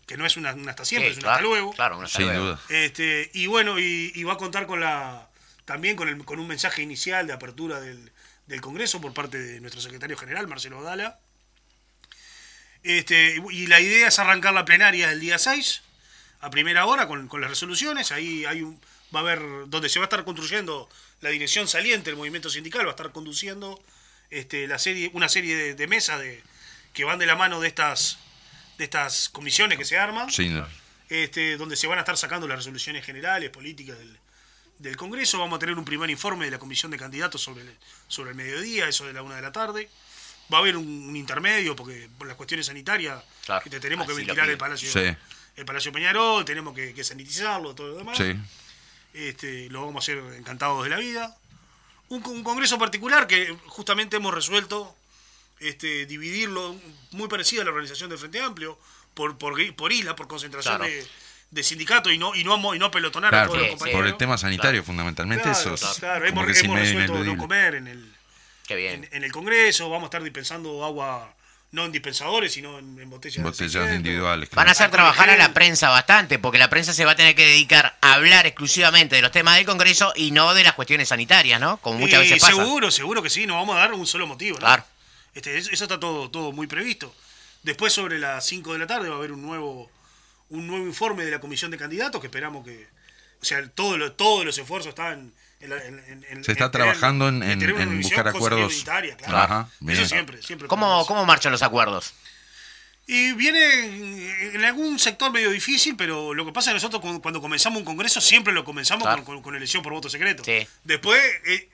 D: que no es una, una hasta siempre,
A: Sí,
D: es un hasta
A: claro,
D: luego.
A: Claro, un hasta
B: Sin
A: luego.
B: duda.
D: Este, y bueno, y, y va a contar con la también con, el, con un mensaje inicial de apertura del, del Congreso por parte de nuestro secretario general, Marcelo Dala. Este, y la idea es arrancar la plenaria el día 6, a primera hora, con, con las resoluciones. Ahí hay un, va a haber, donde se va a estar construyendo la dirección saliente del movimiento sindical, va a estar conduciendo este, la serie, una serie de, de mesas de, que van de la mano de estas, de estas comisiones que se arman,
B: Sí, no.
D: este, donde se van a estar sacando las resoluciones generales, políticas del, del Congreso. Vamos a tener un primer informe de la comisión de candidatos sobre el, sobre el mediodía, eso de la una de la tarde. Va a haber un, un intermedio, porque por las cuestiones sanitarias,
A: Claro,
D: que te tenemos que ventilar el. Palacio,
B: Sí.
D: el Palacio Peñarol, tenemos que, que sanitizarlo, todo lo demás.
B: Sí.
D: Este, lo vamos a hacer encantados de la vida. Un, un congreso particular que justamente hemos resuelto este, dividirlo, muy parecido a la organización del Frente Amplio, por, por, por isla, por concentración
A: Claro.
D: de, de sindicatos y no, y no, y no pelotonar a todos los compañeros.
B: por el tema sanitario, fundamentalmente,
D: Claro,
B: eso es
D: claro, hemos, resuelto no comer en el,
A: Qué bien.
D: en, en el Congreso, vamos a estar dispensando agua no en dispensadores, sino en, en botellas, de
B: Botellas
D: 600.
B: individuales.
A: Van a hacer trabajar a la prensa bastante, porque la prensa se va a tener que dedicar a hablar exclusivamente de los temas del Congreso y no de las cuestiones sanitarias, ¿no? Como muchas
D: Y
A: veces pasa.
D: Seguro, seguro que sí, nos vamos a dar un solo motivo. ¿no?
A: Claro.
D: Este, eso eso está todo, todo muy previsto. Después, sobre las 5 de la tarde, va a haber un nuevo, un nuevo informe de la comisión de candidatos que esperamos que. O sea, todo lo- todos los esfuerzos están. En, la- en- en- en-
B: Se está trabajando en- en- buscar acuerdos.
D: claro.
B: Ajá, bien.
D: Eso siempre, siempre.
A: ¿Cómo, ¿Cómo marchan los acuerdos?
D: y viene en- algún sector medio difícil, pero lo que pasa es que nosotros cu- cuando comenzamos un congreso siempre lo comenzamos
A: Claro.
D: con, con- con elección por voto secreto.
A: Sí.
D: Después, eh,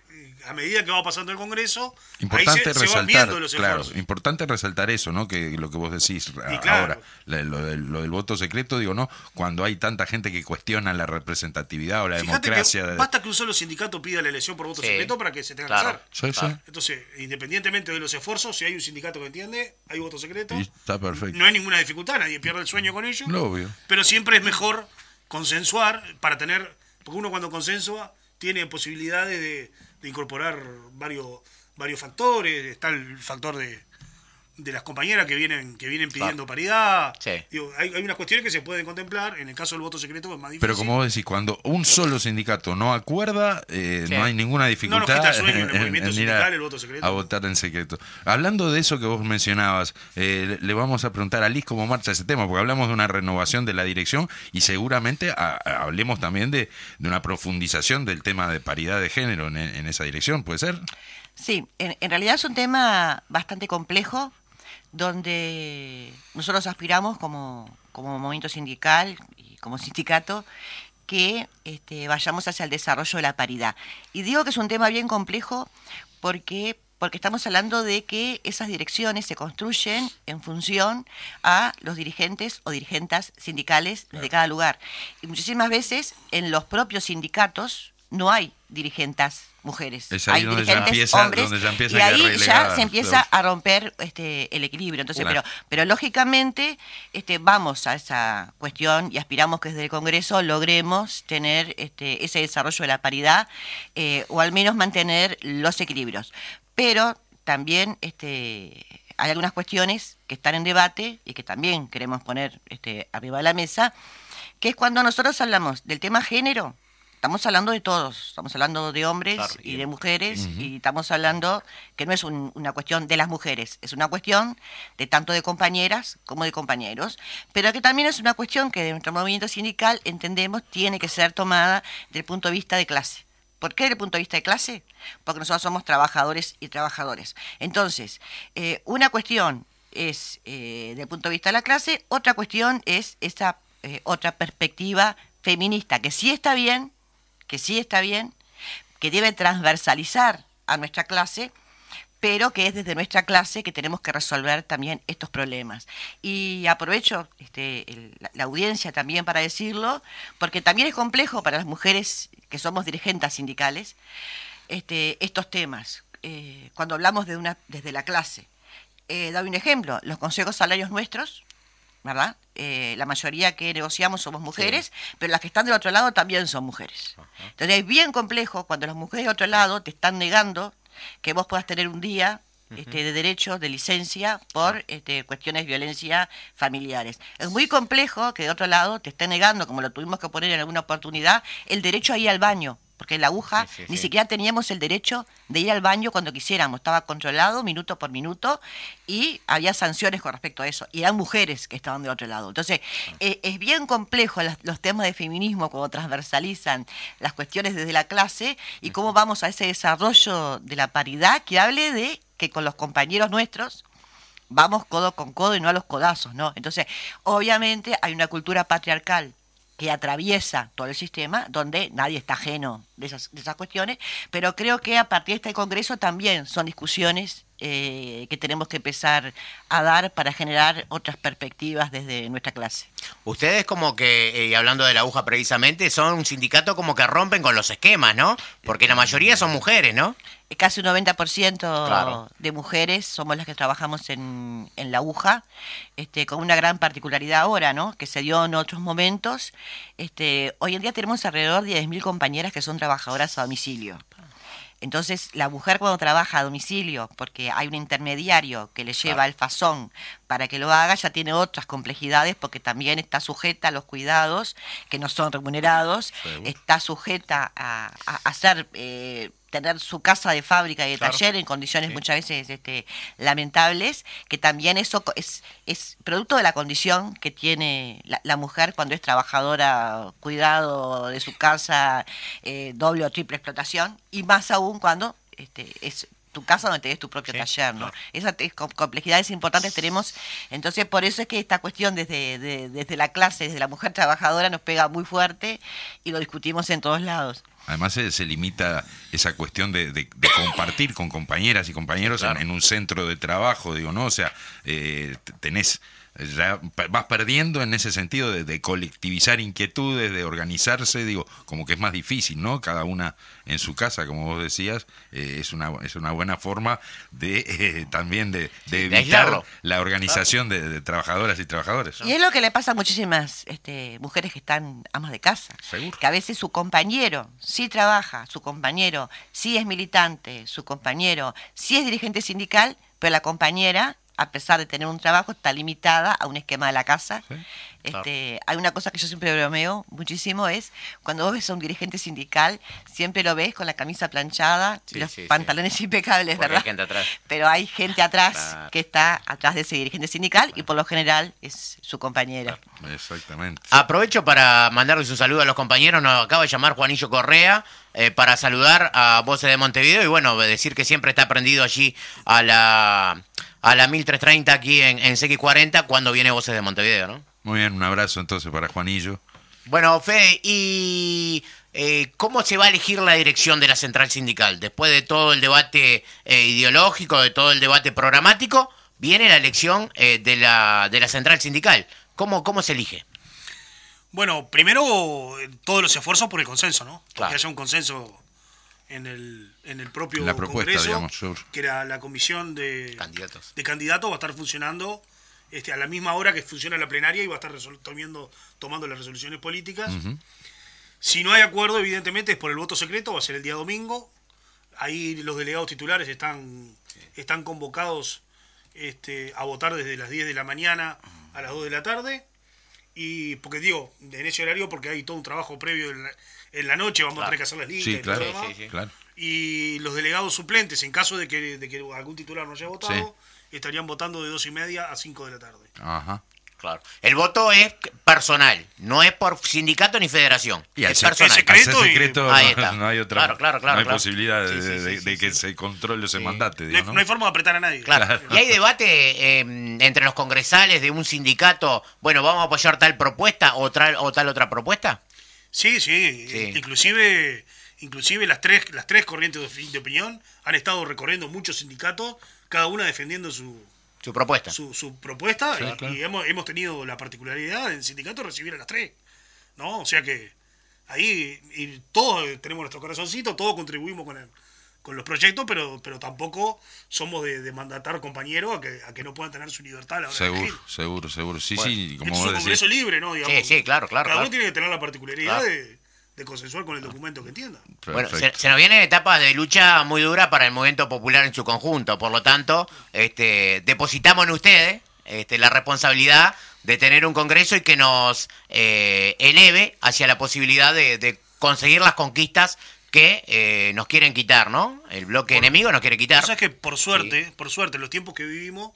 D: a medida que va pasando el congreso,
B: Importante
D: ahí se, se van
B: resaltar,
D: viendo los
B: claro,
D: esfuerzos.
B: importante resaltar eso, ¿no? Que lo que vos decís a-
D: Y claro.
B: ahora, lo, del, lo del voto secreto, digo, ¿no? Cuando hay tanta gente que cuestiona la representatividad o la democracia.
D: que basta que un solo sindicato pida la elección por voto
A: Sí.
D: secreto para que se tenga
A: Claro.
D: que hacer.
B: Sí, sí.
D: Entonces, independientemente de los esfuerzos, si hay un sindicato que entiende, hay voto secreto.
B: Y está perfecto.
D: No hay ninguna dificultad, nadie pierde el sueño con ello.
B: Obvio.
D: Pero siempre es mejor consensuar para tener, porque uno cuando consensua tiene posibilidades de, de incorporar varios, varios factores. Está el factor de, de las compañeras que vienen, que vienen pidiendo paridad.
A: Sí.
D: Digo, hay, hay unas cuestiones que se pueden contemplar. En el caso del voto secreto es más difícil.
B: Pero como vos decís, cuando un solo sindicato no acuerda, eh,
A: Sí.
B: no hay ninguna dificultad
D: quita el sueño en el movimiento
B: ir
D: sindical
B: a,
D: el voto secreto.
B: a votar en secreto. Hablando de eso que vos mencionabas, eh, le le vamos a preguntar a Liz cómo marcha ese tema, porque hablamos de una renovación de la dirección y seguramente a- a- hablemos también de, de una profundización del tema de paridad de género en, en esa dirección, ¿puede ser?
C: Sí, en, en realidad es un tema bastante complejo, donde nosotros aspiramos como, como movimiento sindical y como sindicato que este, vayamos hacia el desarrollo de la paridad. Y digo que es un tema bien complejo porque, porque estamos hablando de que esas direcciones se construyen en función a los dirigentes o dirigentas sindicales de cada lugar. Y muchísimas veces en los propios sindicatos no hay dirigentas mujeres.
B: Es ahí
C: hay
B: donde ya empieza-
C: hombres
B: donde ya empieza
C: y ahí ya se empieza a romper este, el equilibrio. Entonces,
B: Claro.
C: pero, pero lógicamente este, vamos a esa cuestión y aspiramos que desde el Congreso logremos tener este, ese desarrollo de la paridad eh, o al menos mantener los equilibrios. Pero también este, hay algunas cuestiones que están en debate y que también queremos poner este, arriba de la mesa, que es cuando nosotros hablamos del tema género, estamos hablando de todos, estamos hablando de hombres
A: Claro,
C: y de mujeres y estamos hablando que no es un- una cuestión de las mujeres, es una cuestión de tanto de compañeras como de compañeros, pero que también es una cuestión que de nuestro movimiento sindical entendemos tiene que ser tomada desde el punto de vista de clase. ¿Por qué desde el punto de vista de clase? Porque nosotros somos trabajadores y trabajadores. Entonces, eh, una cuestión es eh, desde el punto de vista de la clase, otra cuestión es esa eh, otra perspectiva feminista, que sí está bien, que sí está bien, que debe transversalizar a nuestra clase, pero que es desde nuestra clase que tenemos que resolver también estos problemas. Y aprovecho este, la audiencia también para decirlo, porque también es complejo para las mujeres que somos dirigentes sindicales este, estos temas. Eh, cuando hablamos de una, desde la clase, eh, doy un ejemplo, los consejos salarios nuestros, ¿verdad? Eh, la mayoría que negociamos somos mujeres, pero las que están del otro lado también son mujeres. Entonces es bien complejo cuando las mujeres del otro lado te están negando que vos puedas tener un día este, de derecho, de licencia, por este, cuestiones de violencia familiares. Es muy complejo que de otro lado te esté negando, como lo tuvimos que poner en alguna oportunidad, el derecho a ir al baño, porque la aguja
A: Sí, sí,
C: ni
A: sí.
C: siquiera teníamos el derecho de ir al baño cuando quisiéramos, estaba controlado minuto por minuto y había sanciones con respecto a eso, y eran mujeres que estaban del otro lado. Entonces, eh, es bien complejo las- los temas de feminismo cuando transversalizan las cuestiones desde la clase y cómo vamos a ese desarrollo de la paridad que hable de que con los compañeros nuestros vamos codo con codo y no a los codazos, ¿no? Entonces, obviamente hay una cultura patriarcal que atraviesa todo el sistema, donde nadie está ajeno de esas, de esas cuestiones, pero creo que a partir de este Congreso también son discusiones eh, que tenemos que empezar a dar para generar otras perspectivas desde nuestra clase.
A: Ustedes como que, eh, y hablando de la aguja precisamente, son un sindicato como que rompen con los esquemas, ¿no? Porque la mayoría son mujeres, ¿no?
C: Eh, Casi un 90%
A: Claro.
C: de mujeres somos las que trabajamos en, en la aguja, este, con una gran particularidad ahora, ¿no? Que se dio en otros momentos. Este, hoy en día tenemos alrededor de 10.000 compañeras que son trabajadoras a domicilio. Entonces, la mujer cuando trabaja a domicilio, porque hay un intermediario que le lleva el fazón para que lo haga, ya tiene otras complejidades porque también está sujeta a los cuidados que no son remunerados, está sujeta a, a hacer, eh, tener su casa de fábrica y de
A: Claro.
C: taller en condiciones muchas veces este, lamentables, que también eso es, es producto de la condición que tiene la, la mujer cuando es trabajadora, cuidado de su casa, eh, doble o triple explotación, y más aún cuando este, es tu casa donde tenés tu propio
A: Sí,
C: taller, ¿no? Esas te- com- complejidades importantes tenemos, entonces por eso es que esta cuestión desde, de- desde la clase, desde la mujer trabajadora nos pega muy fuerte y lo discutimos en todos lados.
B: Además se, se limita esa cuestión de, de- de compartir con compañeras y compañeros en-
A: Claro.
B: en, un centro de trabajo, digo, ¿no? O sea, eh, tenés, ya vas perdiendo en ese sentido de, de colectivizar inquietudes, de organizarse, digo, como que es más difícil, ¿no? Cada una en su casa, como vos decías, eh, es, una, es una buena forma de eh, también de, de evitar la organización de, de trabajadoras y trabajadores. ¿no?
C: Y es lo que le pasa a muchísimas este, mujeres que están amas de casa.
B: Seguro.
C: Que a veces su compañero sí trabaja, su compañero sí es militante, su compañero sí es dirigente sindical, pero la compañera, a pesar de tener un trabajo, está limitada a un esquema de la casa.
B: Sí,
C: Este, Hay una cosa que yo siempre bromeo muchísimo, es cuando vos ves a un dirigente sindical, siempre lo ves con la camisa planchada,
A: Sí,
C: los
A: sí, sí.
C: pantalones impecables,
A: Porque hay
C: ¿verdad?
A: gente atrás.
C: Pero hay gente atrás
A: Claro.
C: que está atrás de ese dirigente sindical y por lo general es su compañera.
B: Exactamente.
A: Aprovecho para mandarles un saludo a los compañeros. Nos acaba de llamar Juanillo Correa eh, para saludar a Voces de Montevideo y bueno, decir que siempre está prendido allí a la, a la 1330 aquí en, en CX40 cuando viene Voces de Montevideo, ¿no?
B: Muy bien, un abrazo entonces para Juanillo.
A: Bueno, Fede, ¿y eh, cómo se va a elegir la dirección de la central sindical? Después de todo el debate eh, ideológico, de todo el debate programático, viene la elección eh, de, la, de la central sindical. ¿Cómo, ¿Cómo se elige?
D: Bueno, primero todos los esfuerzos por el consenso, ¿no?
A: Claro.
D: Que haya un consenso en el, en el propio
B: La propuesta,
D: Congreso,
B: digamos, sobre-
D: que la, la comisión de
A: Candidatos.
D: de candidatos va a estar funcionando este, a la misma hora que funciona la plenaria y va a estar tomando, tomando las resoluciones políticas. Si no hay acuerdo, evidentemente es por el voto secreto, va a ser el día domingo. Ahí los delegados titulares están, están convocados este, a votar desde las 10 de la mañana a las 2 de la tarde. Y porque digo, en ese horario, porque hay todo un trabajo previo en la, en la noche, vamos a tener que hacer las listas
B: Sí,
D: y todo
B: claro,
D: lo demás.
A: Sí, sí, sí.
B: claro.
D: Y los delegados suplentes, en caso de que, de que algún titular no haya votado, estarían votando de 2 y media a 5 de la tarde.
B: Ajá.
A: Claro. El voto es personal, no es por sindicato ni federación.
B: Y
A: es personal.
D: secreto
B: al ser
D: y-
B: secreto
A: Ahí
B: no,
A: está.
B: no hay otra
A: Claro, claro, claro,
B: no hay
A: claro.
B: posibilidad de,
A: Sí, sí,
B: de-
A: sí,
B: de
A: sí,
B: que
A: sí.
B: se controle ese mandate.
D: No hay,
B: no
D: hay forma de apretar a nadie.
A: Claro. Y hay debate eh, entre los congresales de un sindicato, bueno, vamos a apoyar tal propuesta o tal, o tal otra propuesta.
D: Sí, sí,
A: Sí.
D: Inclusive, inclusive las tres, las tres corrientes de, opi- de opinión han estado recorriendo muchos sindicatos, cada una defendiendo su,
A: Su propuesta.
D: su, su propuesta
B: Sí,
D: y,
B: claro.
D: y hemos, hemos tenido la particularidad en el sindicato de recibir a las tres. ¿No? O sea que ahí y todos tenemos nuestro corazoncito, todos contribuimos con el, con los proyectos, pero, pero tampoco somos de, de mandatar compañeros a que, a que no puedan tener su libertad a la hora de elegir.
B: Seguro, seguro, seguro. Sí,
A: Bueno,
B: sí, como
D: es
B: vos
D: un congreso libre, ¿no? Digamos.
A: Sí, sí, claro, claro,
D: Cada
A: claro.
D: uno tiene que tener la particularidad
A: Claro.
D: de, de consensuar con el documento que entienda.
A: Bueno, se, se nos vienen etapas de lucha muy dura para el movimiento popular en su conjunto. Por lo tanto, este, depositamos en ustedes este, la responsabilidad de tener un congreso y que nos eh, eleve hacia la posibilidad de, de conseguir las conquistas que eh, nos quieren quitar, ¿no? El bloque enemigo nos quiere quitar.
D: Sea que por suerte, por suerte, los tiempos que vivimos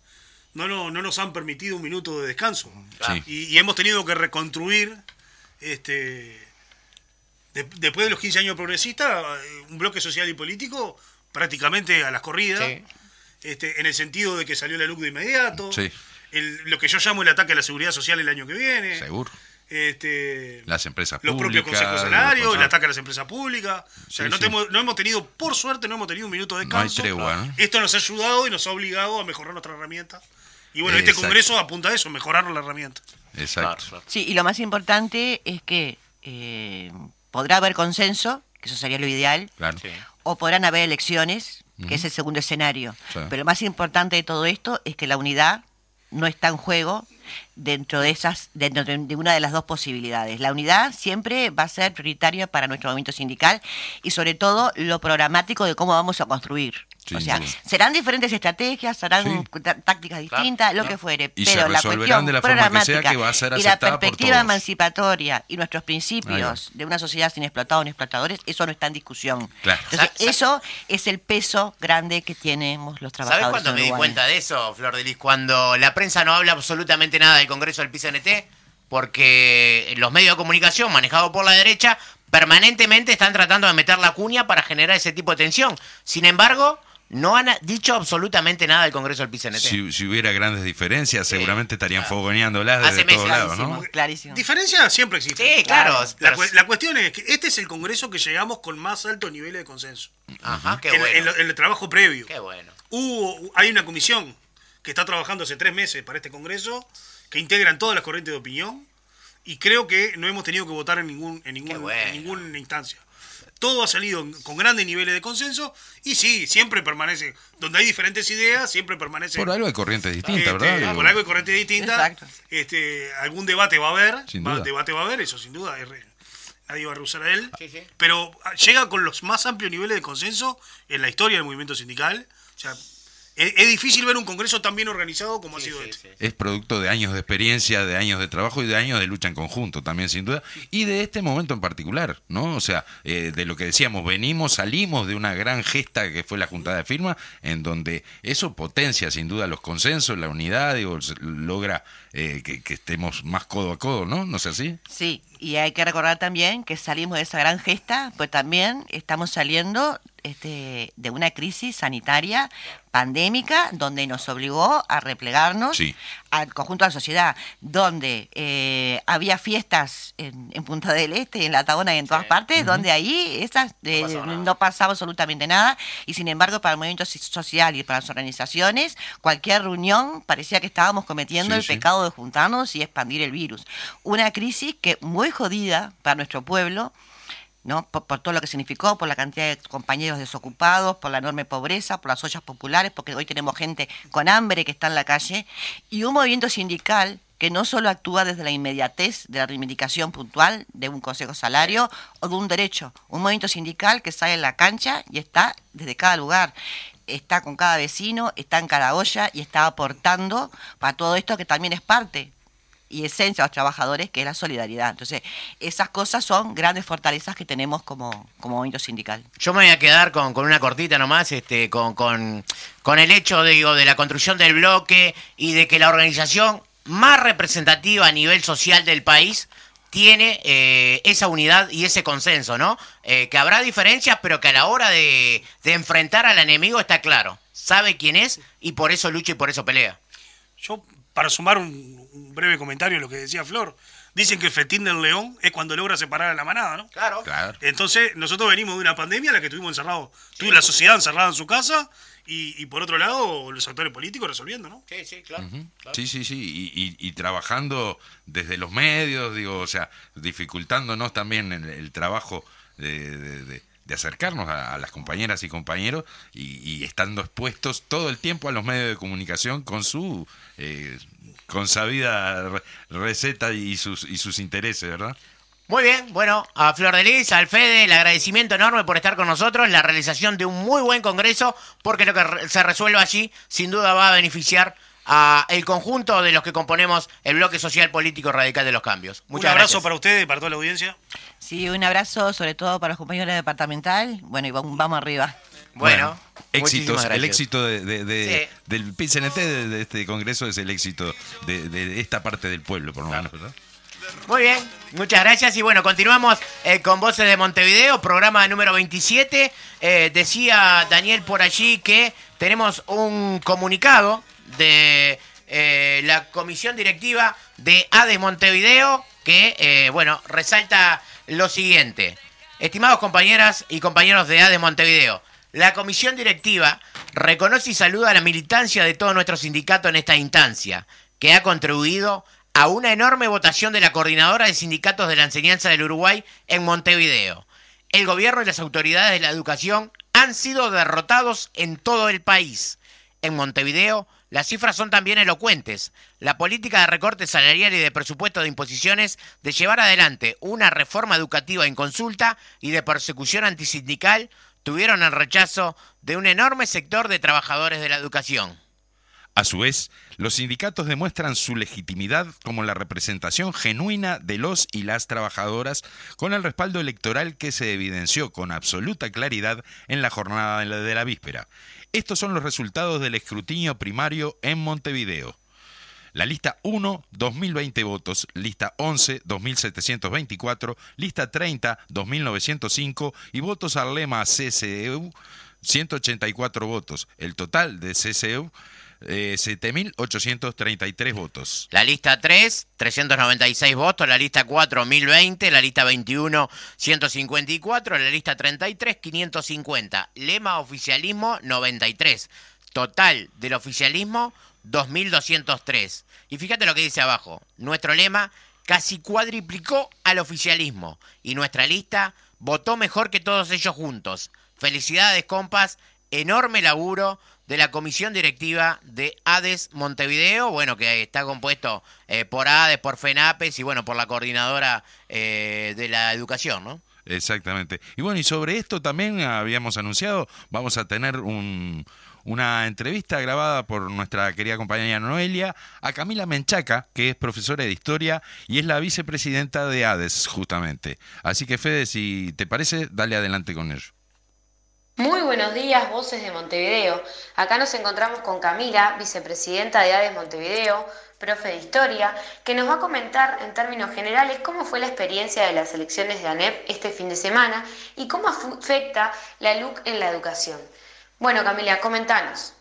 D: no, no, no nos han permitido un minuto de descanso.
B: Sí.
D: Y, y hemos tenido que reconstruir, este, de- después de los 15 años progresistas, eh, un bloque social y político prácticamente a las corridas,
A: Sí.
D: este, en el sentido de que salió la luz de inmediato,
B: Sí.
D: el- lo que yo llamo el ataque a la seguridad social el año que viene,
B: Seguro.
D: Este,
B: Las empresas
D: los
B: públicas.
D: propios consejos
B: los
D: salarios, el ataque a las empresas públicas. O sea,
B: Sí,
D: no,
B: sí.
D: tenemos- no hemos tenido, por suerte, no hemos tenido un minuto de
B: No hay
D: descanso.
B: tregua, ¿no?
D: Esto nos ha ayudado y nos ha obligado a mejorar nuestra herramienta. Y bueno, este congreso apunta a eso, mejorar la herramienta.
B: Exacto.
A: Claro, claro.
C: Sí, y lo más importante es que eh, podrá haber consenso, que eso sería lo ideal,
B: Claro.
A: Sí.
C: o podrán haber elecciones, que es el segundo escenario. Pero lo más importante de todo esto es que la unidad no está en juego dentro de esas dentro de una de las dos posibilidades. La unidad siempre va a ser prioritaria para nuestro movimiento sindical y sobre todo lo programático de cómo vamos a construir.
B: Sin
C: o sea,
B: duda.
C: serán diferentes estrategias, serán
B: Sí.
C: tácticas distintas, lo que fuere,
B: Y se
C: pero la
B: resolverán
C: cuestión
B: de la forma que sea, que va a ser
C: y la
B: por
C: perspectiva
B: todos.
C: emancipatoria y nuestros principios de una sociedad sin explotados ni explotadores, eso no está en discusión.
B: Claro.
C: Entonces, eso es el peso grande que tenemos los trabajadores.
A: ¿Sabes cuándo me di cuenta de eso, Flor de Lis? Cuando la prensa no habla absolutamente nada del Congreso del PCNT, porque los medios de comunicación manejados por la derecha permanentemente están tratando de meter la cuña para generar ese tipo de tensión. Sin embargo, no han dicho absolutamente nada del Congreso del PCNT.
B: Si, si hubiera grandes diferencias, seguramente estarían fogoneándolas desde
A: Hace
B: todos lados, ¿no?
C: Clarísimo, clarísimo.
D: Diferencia siempre existe.
A: Sí, claro.
C: Claro.
D: La,
A: pero-
D: cu- la cuestión es que este es el congreso que llegamos con más altos niveles de consenso.
A: Ajá, qué
D: en,
A: bueno.
D: en lo- en el trabajo previo.
A: Qué bueno.
D: Hubo, hay una comisión que está trabajando hace tres meses para este Congreso, que integran todas las corrientes de opinión, y creo que no hemos tenido que votar en, ningún, en, ningún,
A: bueno.
D: en ninguna instancia. Todo ha salido con grandes niveles de consenso, y sí, siempre permanece, donde hay diferentes ideas, siempre permanece...
B: Por algo hay corrientes distintas,
D: este,
B: ¿verdad? Digo,
D: por algo de corriente distinta.
C: Exacto.
D: Este, algún debate va a haber,
B: Sin
D: va-
B: duda.
D: debate va a haber, eso sin duda, es re- nadie va a rehusar a él.
A: Sí, sí.
D: Pero llega con los más amplios niveles de consenso en la historia del movimiento sindical. O sea, es, es difícil ver un congreso tan bien organizado como ha sido
A: Sí,
D: este.
A: sí.
B: es producto de años de experiencia, de años de trabajo y de años de lucha en conjunto también, sin duda, y de este momento en particular, ¿no? O sea, eh, de lo que decíamos, venimos, salimos de una gran gesta que fue la juntada de firma, en donde eso potencia sin duda los consensos, la unidad, digo, se- logra eh, que, que estemos más codo a codo, ¿no? ¿No es así?
C: Sí, y hay que recordar también que salimos de esa gran gesta, pues también estamos saliendo este, de una crisis sanitaria pandémica donde nos obligó a replegarnos
B: Sí.
C: al conjunto de la sociedad, donde eh, había fiestas en, en Punta del Este, en La Tabona y en todas partes, donde ahí esas, eh, no pasaba absolutamente nada, y sin embargo para el movimiento so- social y para las organizaciones, cualquier reunión parecía que estábamos cometiendo
B: Sí,
C: el
B: sí.
C: De juntarnos y expandir el virus. Una crisis que muy jodida para nuestro pueblo, ¿no? Por, por todo lo que significó, por la cantidad de compañeros desocupados, por la enorme pobreza, por las ollas populares, porque hoy tenemos gente con hambre que está en la calle, y un movimiento sindical que no solo actúa desde la inmediatez de la reivindicación puntual de un consejo salario o de un derecho, un movimiento sindical que sale en la cancha y está desde cada lugar, está con cada vecino, está en cada olla y está aportando para todo esto que también es parte y esencia de los trabajadores, que es la solidaridad. Entonces, esas cosas son grandes fortalezas que tenemos como, como movimiento sindical.
A: Yo me voy a quedar con, con una cortita nomás, este, con, con, con el hecho digo, de la construcción del bloque y de que la organización más representativa a nivel social del país tiene eh, esa unidad y ese consenso, ¿no? Eh, que habrá diferencias, pero que a la hora de, de enfrentar al enemigo está claro. Sabe quién es y por eso lucha y por eso pelea.
D: Yo, para sumar un, un breve comentario a lo que decía Flor, dicen que el fetín del león es cuando logra separar a la manada, ¿no?
A: Claro.
B: Claro.
D: Entonces, nosotros venimos de una pandemia en la que estuvimos encerrados. Tuve la sociedad encerrada en su casa y, y por otro lado, los actores políticos resolviendo, ¿no?
A: Sí, sí, claro.
B: Sí, sí, sí, y, y- y trabajando desde los medios, digo, o sea, dificultándonos también el, el trabajo de, de- de- de acercarnos a, a las compañeras y compañeros y, y estando expuestos todo el tiempo a los medios de comunicación con su eh, consabida re- receta y sus, y sus intereses, ¿verdad?
A: Muy bien, bueno, a Flor de Lis, al Fede, el agradecimiento enorme por estar con nosotros, la realización de un muy buen congreso, porque lo que se resuelva allí sin duda va a beneficiar a el conjunto de los que componemos el bloque social político radical de los cambios. Muchas
D: un abrazo
A: gracias.
D: para ustedes y para toda la audiencia.
C: Sí, un abrazo sobre todo para los compañeros de la departamental. Bueno, y vamos, arriba.
A: Bueno,
B: éxitos, el éxito de, de- de-
A: Sí.
B: del PCNT de, de este congreso es el éxito de, de esta parte del pueblo, por lo menos, ¿verdad?
A: Muy bien, muchas gracias. Y bueno, continuamos eh, con Voces de Montevideo, programa número 27. Eh, decía Daniel por allí que tenemos un comunicado de eh, la comisión directiva de ADES Montevideo que, bueno, resalta lo siguiente. Estimados compañeras y compañeros de ADES Montevideo, la comisión directiva reconoce y saluda a la militancia de todo nuestro sindicato en esta instancia, que ha contribuido a una enorme votación de la Coordinadora de Sindicatos de la Enseñanza del Uruguay en Montevideo. El gobierno y las autoridades de la educación han sido derrotados en todo el país. En Montevideo, las cifras son también elocuentes. La política de recorte salarial y de presupuesto de imposiciones de llevar adelante una reforma educativa en consulta y de persecución antisindical tuvieron el rechazo de un enorme sector de trabajadores de la educación.
B: A su vez, los sindicatos demuestran su legitimidad como la representación genuina de los y las trabajadoras con el respaldo electoral que se evidenció con absoluta claridad en la jornada de la, víspera. Estos son los resultados del escrutinio primario en Montevideo. La lista 1, 2020 votos. Lista 11, 2724. Lista 30, 2905. Y votos al lema CCEU, 184 votos. El total de CCEU, eh, 7.833 votos.
A: La lista 3, 396 votos. La lista 4, 1020. La lista 21, 154. La lista 33, 550. Lema oficialismo, 93. Total del oficialismo, 2203. Y fíjate lo que dice abajo. Nuestro lema casi cuadriplicó al oficialismo. Y nuestra lista votó mejor que todos ellos juntos. Felicidades, compas. Enorme laburo de la comisión directiva de ADES Montevideo, bueno, que está compuesto eh, por ADES, por FENAPES y bueno, por la coordinadora eh, de la educación, ¿no?
B: Exactamente. Y bueno, y sobre esto también habíamos anunciado, vamos a tener un, una entrevista grabada por nuestra querida compañera Noelia a Camila Menchaca, que es profesora de historia y es la vicepresidenta de ADES, justamente. Así que Fede, si te parece, dale adelante con ello.
F: Muy buenos días, voces de Montevideo. Acá nos encontramos con Camila, vicepresidenta de ADES Montevideo, profe de historia, que nos va a comentar en términos generales cómo fue la experiencia de las elecciones de ANEP este fin de semana y cómo afecta la LUC en la educación. Bueno, Camila, comentanos.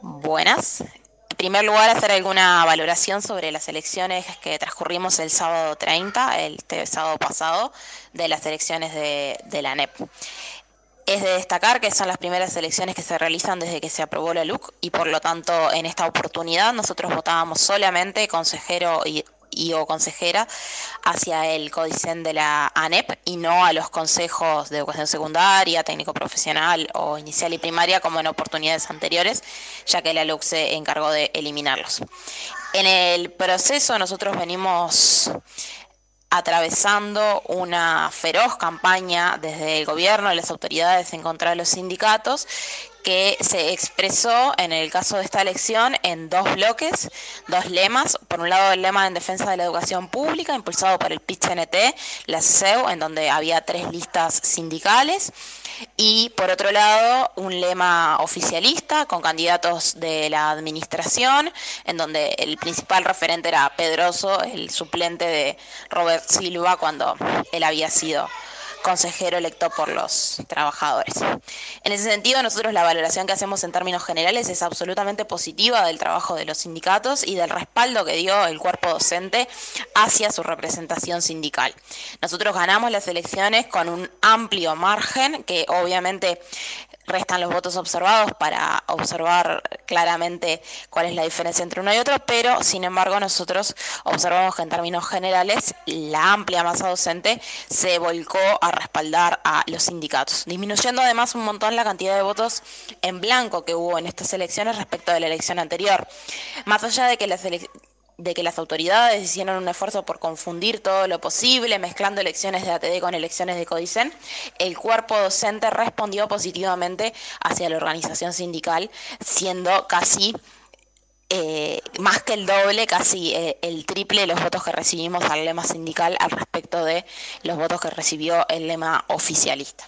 G: Buenas. En primer lugar, hacer alguna valoración sobre las elecciones que transcurrimos el sábado 30, el este sábado pasado, de las elecciones de, de la ANEP. Es de destacar que son las primeras elecciones que se realizan desde que se aprobó la LUC y por lo tanto en esta oportunidad nosotros votábamos solamente consejero y, o consejera hacia el codicen de la ANEP y no a los consejos de educación secundaria, técnico profesional o inicial y primaria como en oportunidades anteriores, ya que la LUC se encargó de eliminarlos. En el proceso nosotros venimos atravesando una feroz campaña desde el gobierno y las autoridades en contra de los sindicatos que se expresó en el caso de esta elección en dos bloques, dos lemas. Por un lado, el lema en defensa de la educación pública, impulsado por el PIT-CNT, la CEU, en donde había tres listas sindicales. Y por otro lado, un lema oficialista con candidatos de la administración, en donde el principal referente era Pedroso, el suplente de Robert Silva cuando él había sido consejero electo por los trabajadores. En ese sentido, nosotros la valoración que hacemos en términos generales es absolutamente positiva del trabajo de los sindicatos y del respaldo que dio el cuerpo docente hacia su representación sindical. Nosotros ganamos las elecciones con un amplio margen que obviamente restan los votos observados para observar claramente cuál es la diferencia entre uno y otro, pero sin embargo nosotros observamos que en términos generales la amplia masa docente se volcó a respaldar a los sindicatos, disminuyendo además un montón la cantidad de votos en blanco que hubo en estas elecciones respecto de la elección anterior. Más allá de que las elecciones de que las autoridades hicieron un esfuerzo por confundir todo lo posible, mezclando elecciones de ATD con elecciones de CODICEN, el cuerpo docente respondió positivamente hacia la organización sindical, siendo casi eh, más que el doble, casi eh, el triple los votos que recibimos al lema sindical al respecto de los votos que recibió el lema oficialista.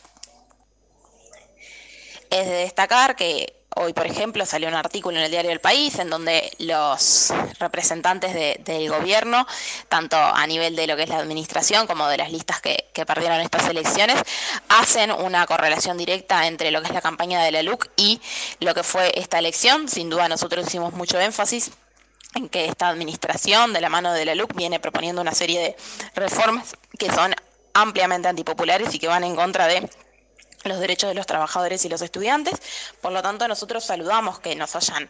G: Es de destacar que hoy, por ejemplo, salió un artículo en el diario El País en donde los representantes de- del gobierno, tanto a nivel de lo que es la administración como de las listas que, que perdieron estas elecciones, hacen una correlación directa entre lo que es la campaña de la LUC y lo que fue esta elección. Sin duda nosotros hicimos mucho énfasis en que esta administración de la mano de la LUC viene proponiendo una serie de reformas que son ampliamente antipopulares y que van en contra de los derechos de los trabajadores y los estudiantes. Por lo tanto, nosotros saludamos que nos hayan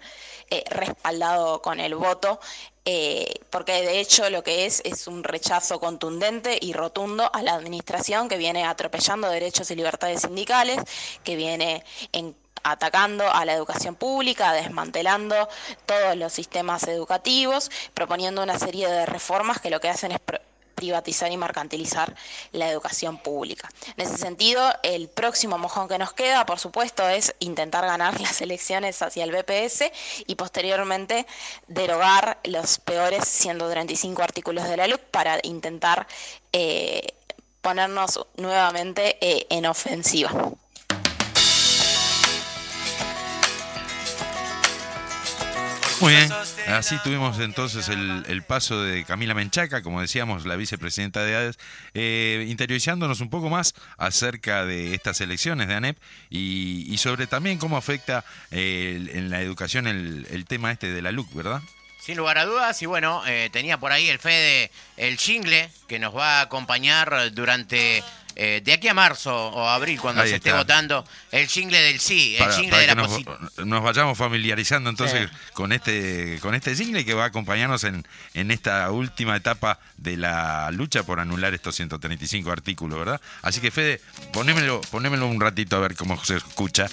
G: eh, respaldado con el voto, eh, porque de hecho lo que es es un rechazo contundente y rotundo a la administración que viene atropellando derechos y libertades sindicales, que viene en atacando a la educación pública, desmantelando todos los sistemas educativos, proponiendo una serie de reformas que lo que hacen es privatizar y mercantilizar la educación pública. En ese sentido, el próximo mojón que nos queda, por supuesto, es intentar ganar las elecciones hacia el BPS y posteriormente derogar los peores 135 artículos de la LUC para intentar eh, ponernos nuevamente eh, en ofensiva.
B: Muy bien, así tuvimos entonces el, el paso de Camila Menchaca, como decíamos, la vicepresidenta de ADES, eh, interiorizándonos un poco más acerca de estas elecciones de ANEP y, sobre también cómo afecta eh, en la educación el, el tema este de la LUC, ¿verdad?
A: Sin lugar a dudas, y bueno, eh, tenía por ahí el Fede el jingle que nos va a acompañar durante eh, de aquí a marzo o abril cuando
B: Ahí
A: se esté votando el jingle del sí, el
B: Para,
A: jingle
B: para
A: de
B: que
A: la
B: nos,
A: posi-
B: nos vayamos familiarizando entonces
A: Sí.
B: con este con este jingle que va a acompañarnos en, en esta última etapa de la lucha por anular estos 135 artículos, ¿verdad? Así que Fede, ponémelo, ponémelo un ratito a ver cómo se escucha.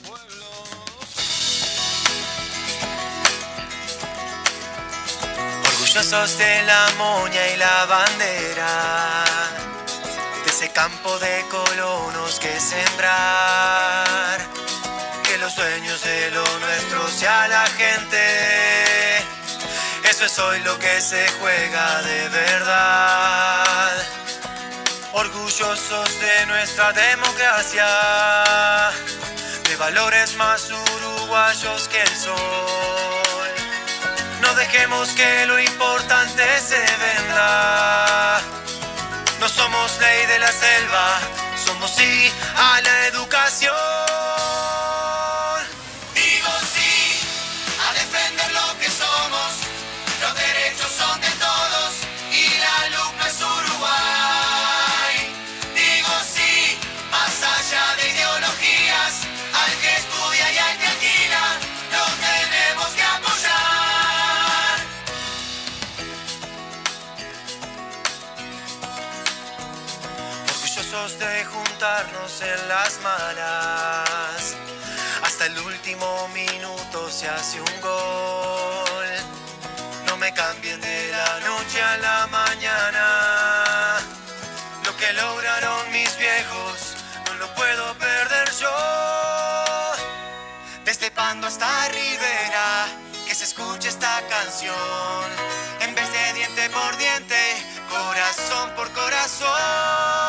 E: Orgullosos de la moña y la bandera, campo de colonos que sembrar, que los sueños de lo nuestro sea la gente. Eso es hoy lo que se juega de verdad. Orgullosos de nuestra democracia, de valores más uruguayos que el sol. No dejemos que lo importante se venda. No somos ley de la selva, somos sí a la educación. En las malas, hasta el último minuto se hace un gol. No me cambien de la noche a la mañana. Lo que lograron mis viejos no lo puedo perder yo. Desde Pando hasta Rivera, que se escuche esta canción. En vez de diente por diente, corazón por corazón.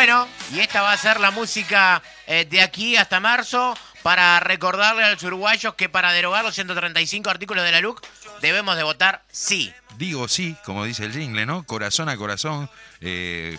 A: Bueno, y esta va a ser la música eh, de aquí hasta marzo para recordarle a los uruguayos que para derogar los 135 artículos de la LUC debemos de votar sí.
B: Digo sí, como dice el jingle, ¿no? Corazón a corazón, eh,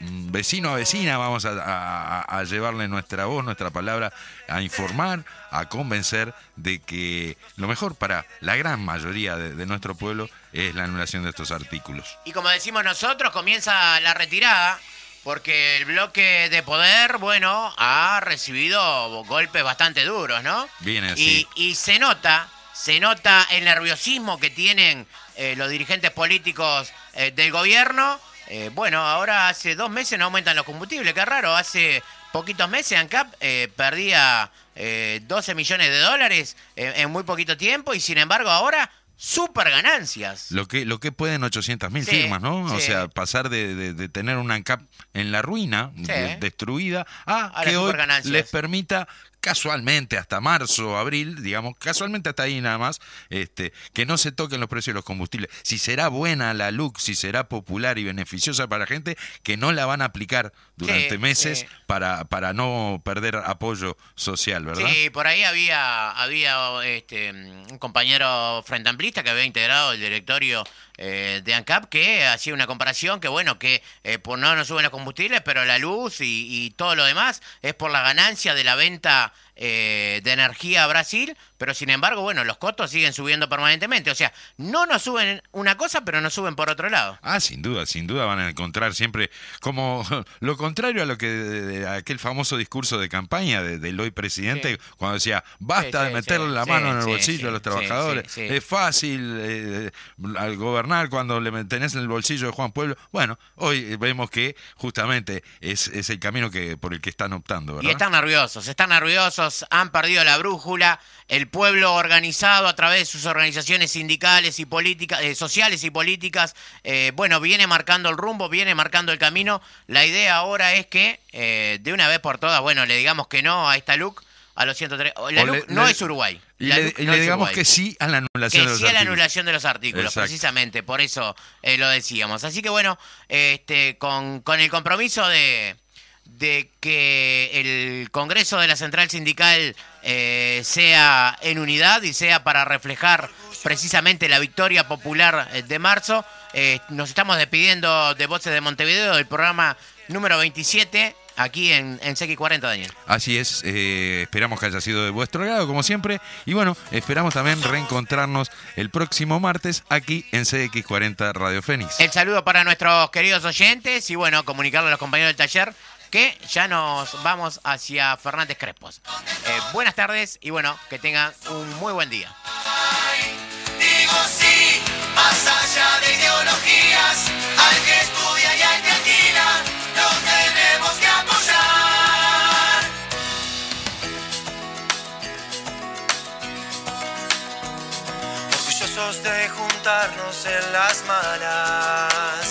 B: vecino a vecina, vamos a, a- a llevarle nuestra voz, nuestra palabra, a informar, a convencer de que lo mejor para la gran mayoría de, de nuestro pueblo es la anulación de estos artículos.
A: Y como decimos nosotros, comienza la retirada, porque el bloque de poder, bueno, ha recibido golpes bastante duros, ¿no?
B: Viene
A: Y,
B: así.
A: y se nota, se nota el nerviosismo que tienen eh, los dirigentes políticos eh, del gobierno. Eh, bueno, ahora hace dos meses no aumentan los combustibles, qué raro, hace poquitos meses ANCAP perdía eh, 12 millones de dólares en- en muy poquito tiempo y sin embargo ahora super ganancias.
B: Lo que, lo que pueden 800 mil
A: Sí,
B: firmas, ¿no? O sea, pasar de, de- de tener una ANCAP en la ruina, de- destruida, a
A: Ahora
B: que hoy les permita casualmente hasta marzo, abril, digamos, casualmente hasta ahí nada más, este, que no se toquen los precios de los combustibles. Si será buena la LUC, si será popular y beneficiosa para la gente, que no la van a aplicar durante
A: Sí,
B: meses
A: sí.
B: para, para no perder apoyo social, ¿verdad?
A: Sí, por ahí había, había este, un compañero frente amplista que había integrado el directorio eh, de ANCAP que hacía una comparación que, bueno, que eh, por no nos suben los combustibles, pero la luz y, y todo lo demás es por la ganancia de la venta eh, de energía a Brasil, pero sin embargo, bueno, los costos siguen subiendo permanentemente. O sea, no nos suben una cosa, pero nos suben por otro lado.
B: Ah, sin duda, sin duda van a encontrar siempre como lo contrario a lo que de, de aquel famoso discurso de campaña de- del hoy presidente
A: Sí.
B: cuando decía basta
A: Sí,
B: de meterle la mano en el bolsillo a los trabajadores, es fácil eh, al gobernar cuando le tenés en el bolsillo de Juan Pueblo. Bueno, hoy vemos que justamente es, es el camino que por el que están optando, ¿verdad?
A: Y están nerviosos, están nerviosos, han perdido la brújula. El pueblo organizado a través de sus organizaciones sindicales y políticas, eh, sociales y políticas, eh, bueno, viene marcando el rumbo, viene marcando el camino. La idea ahora es que, eh, de una vez por todas, bueno, le digamos que no a esta LUC, a los 103. La LUC
B: le-
A: no
B: le-
A: es Uruguay. La
B: le,
A: LUC
B: y
A: no
B: le
A: es
B: digamos
A: Uruguay.
B: que sí a la anulación
A: que
B: de los
A: sí a la
B: artículos.
A: anulación de los artículos,
B: Exacto.
A: precisamente, por eso lo decíamos. Así que bueno, este, con, con el compromiso de, de que el Congreso de la Central Sindical eh, sea en unidad y sea para reflejar precisamente la victoria popular eh, de marzo, eh, nos estamos despidiendo de Voces de Montevideo del programa número 27 aquí en, en CX40, Daniel.
B: Así es, eh, esperamos que haya sido de vuestro agrado, como siempre. Y bueno, esperamos también reencontrarnos el próximo martes aquí en CX40 Radio Fénix.
A: El saludo para nuestros queridos oyentes y bueno, comunicarle a los compañeros del taller que ya nos vamos hacia Fernández Crespos. Eh, buenas tardes y bueno, que tengan un muy buen día.
E: Digo sí, más allá de ideologías, al que estudia y al que alquila, lo tenemos que apoyar. Orgullosos de juntarnos en las malas,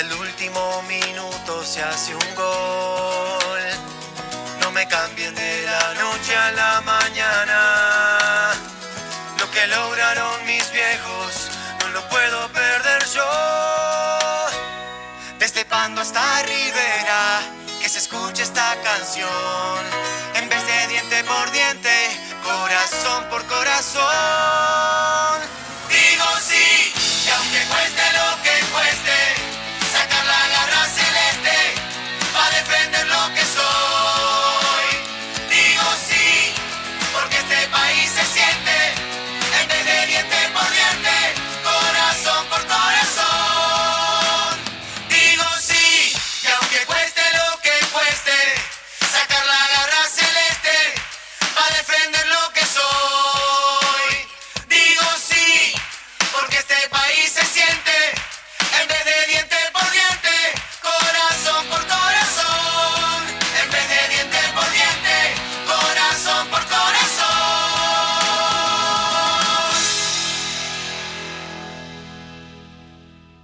E: el último minuto se hace un gol. No me cambien de la noche a la mañana. Lo que lograron mis viejos no lo puedo perder yo. Desde Pando hasta Rivera, que se escuche esta canción. En vez de diente por diente, corazón por corazón.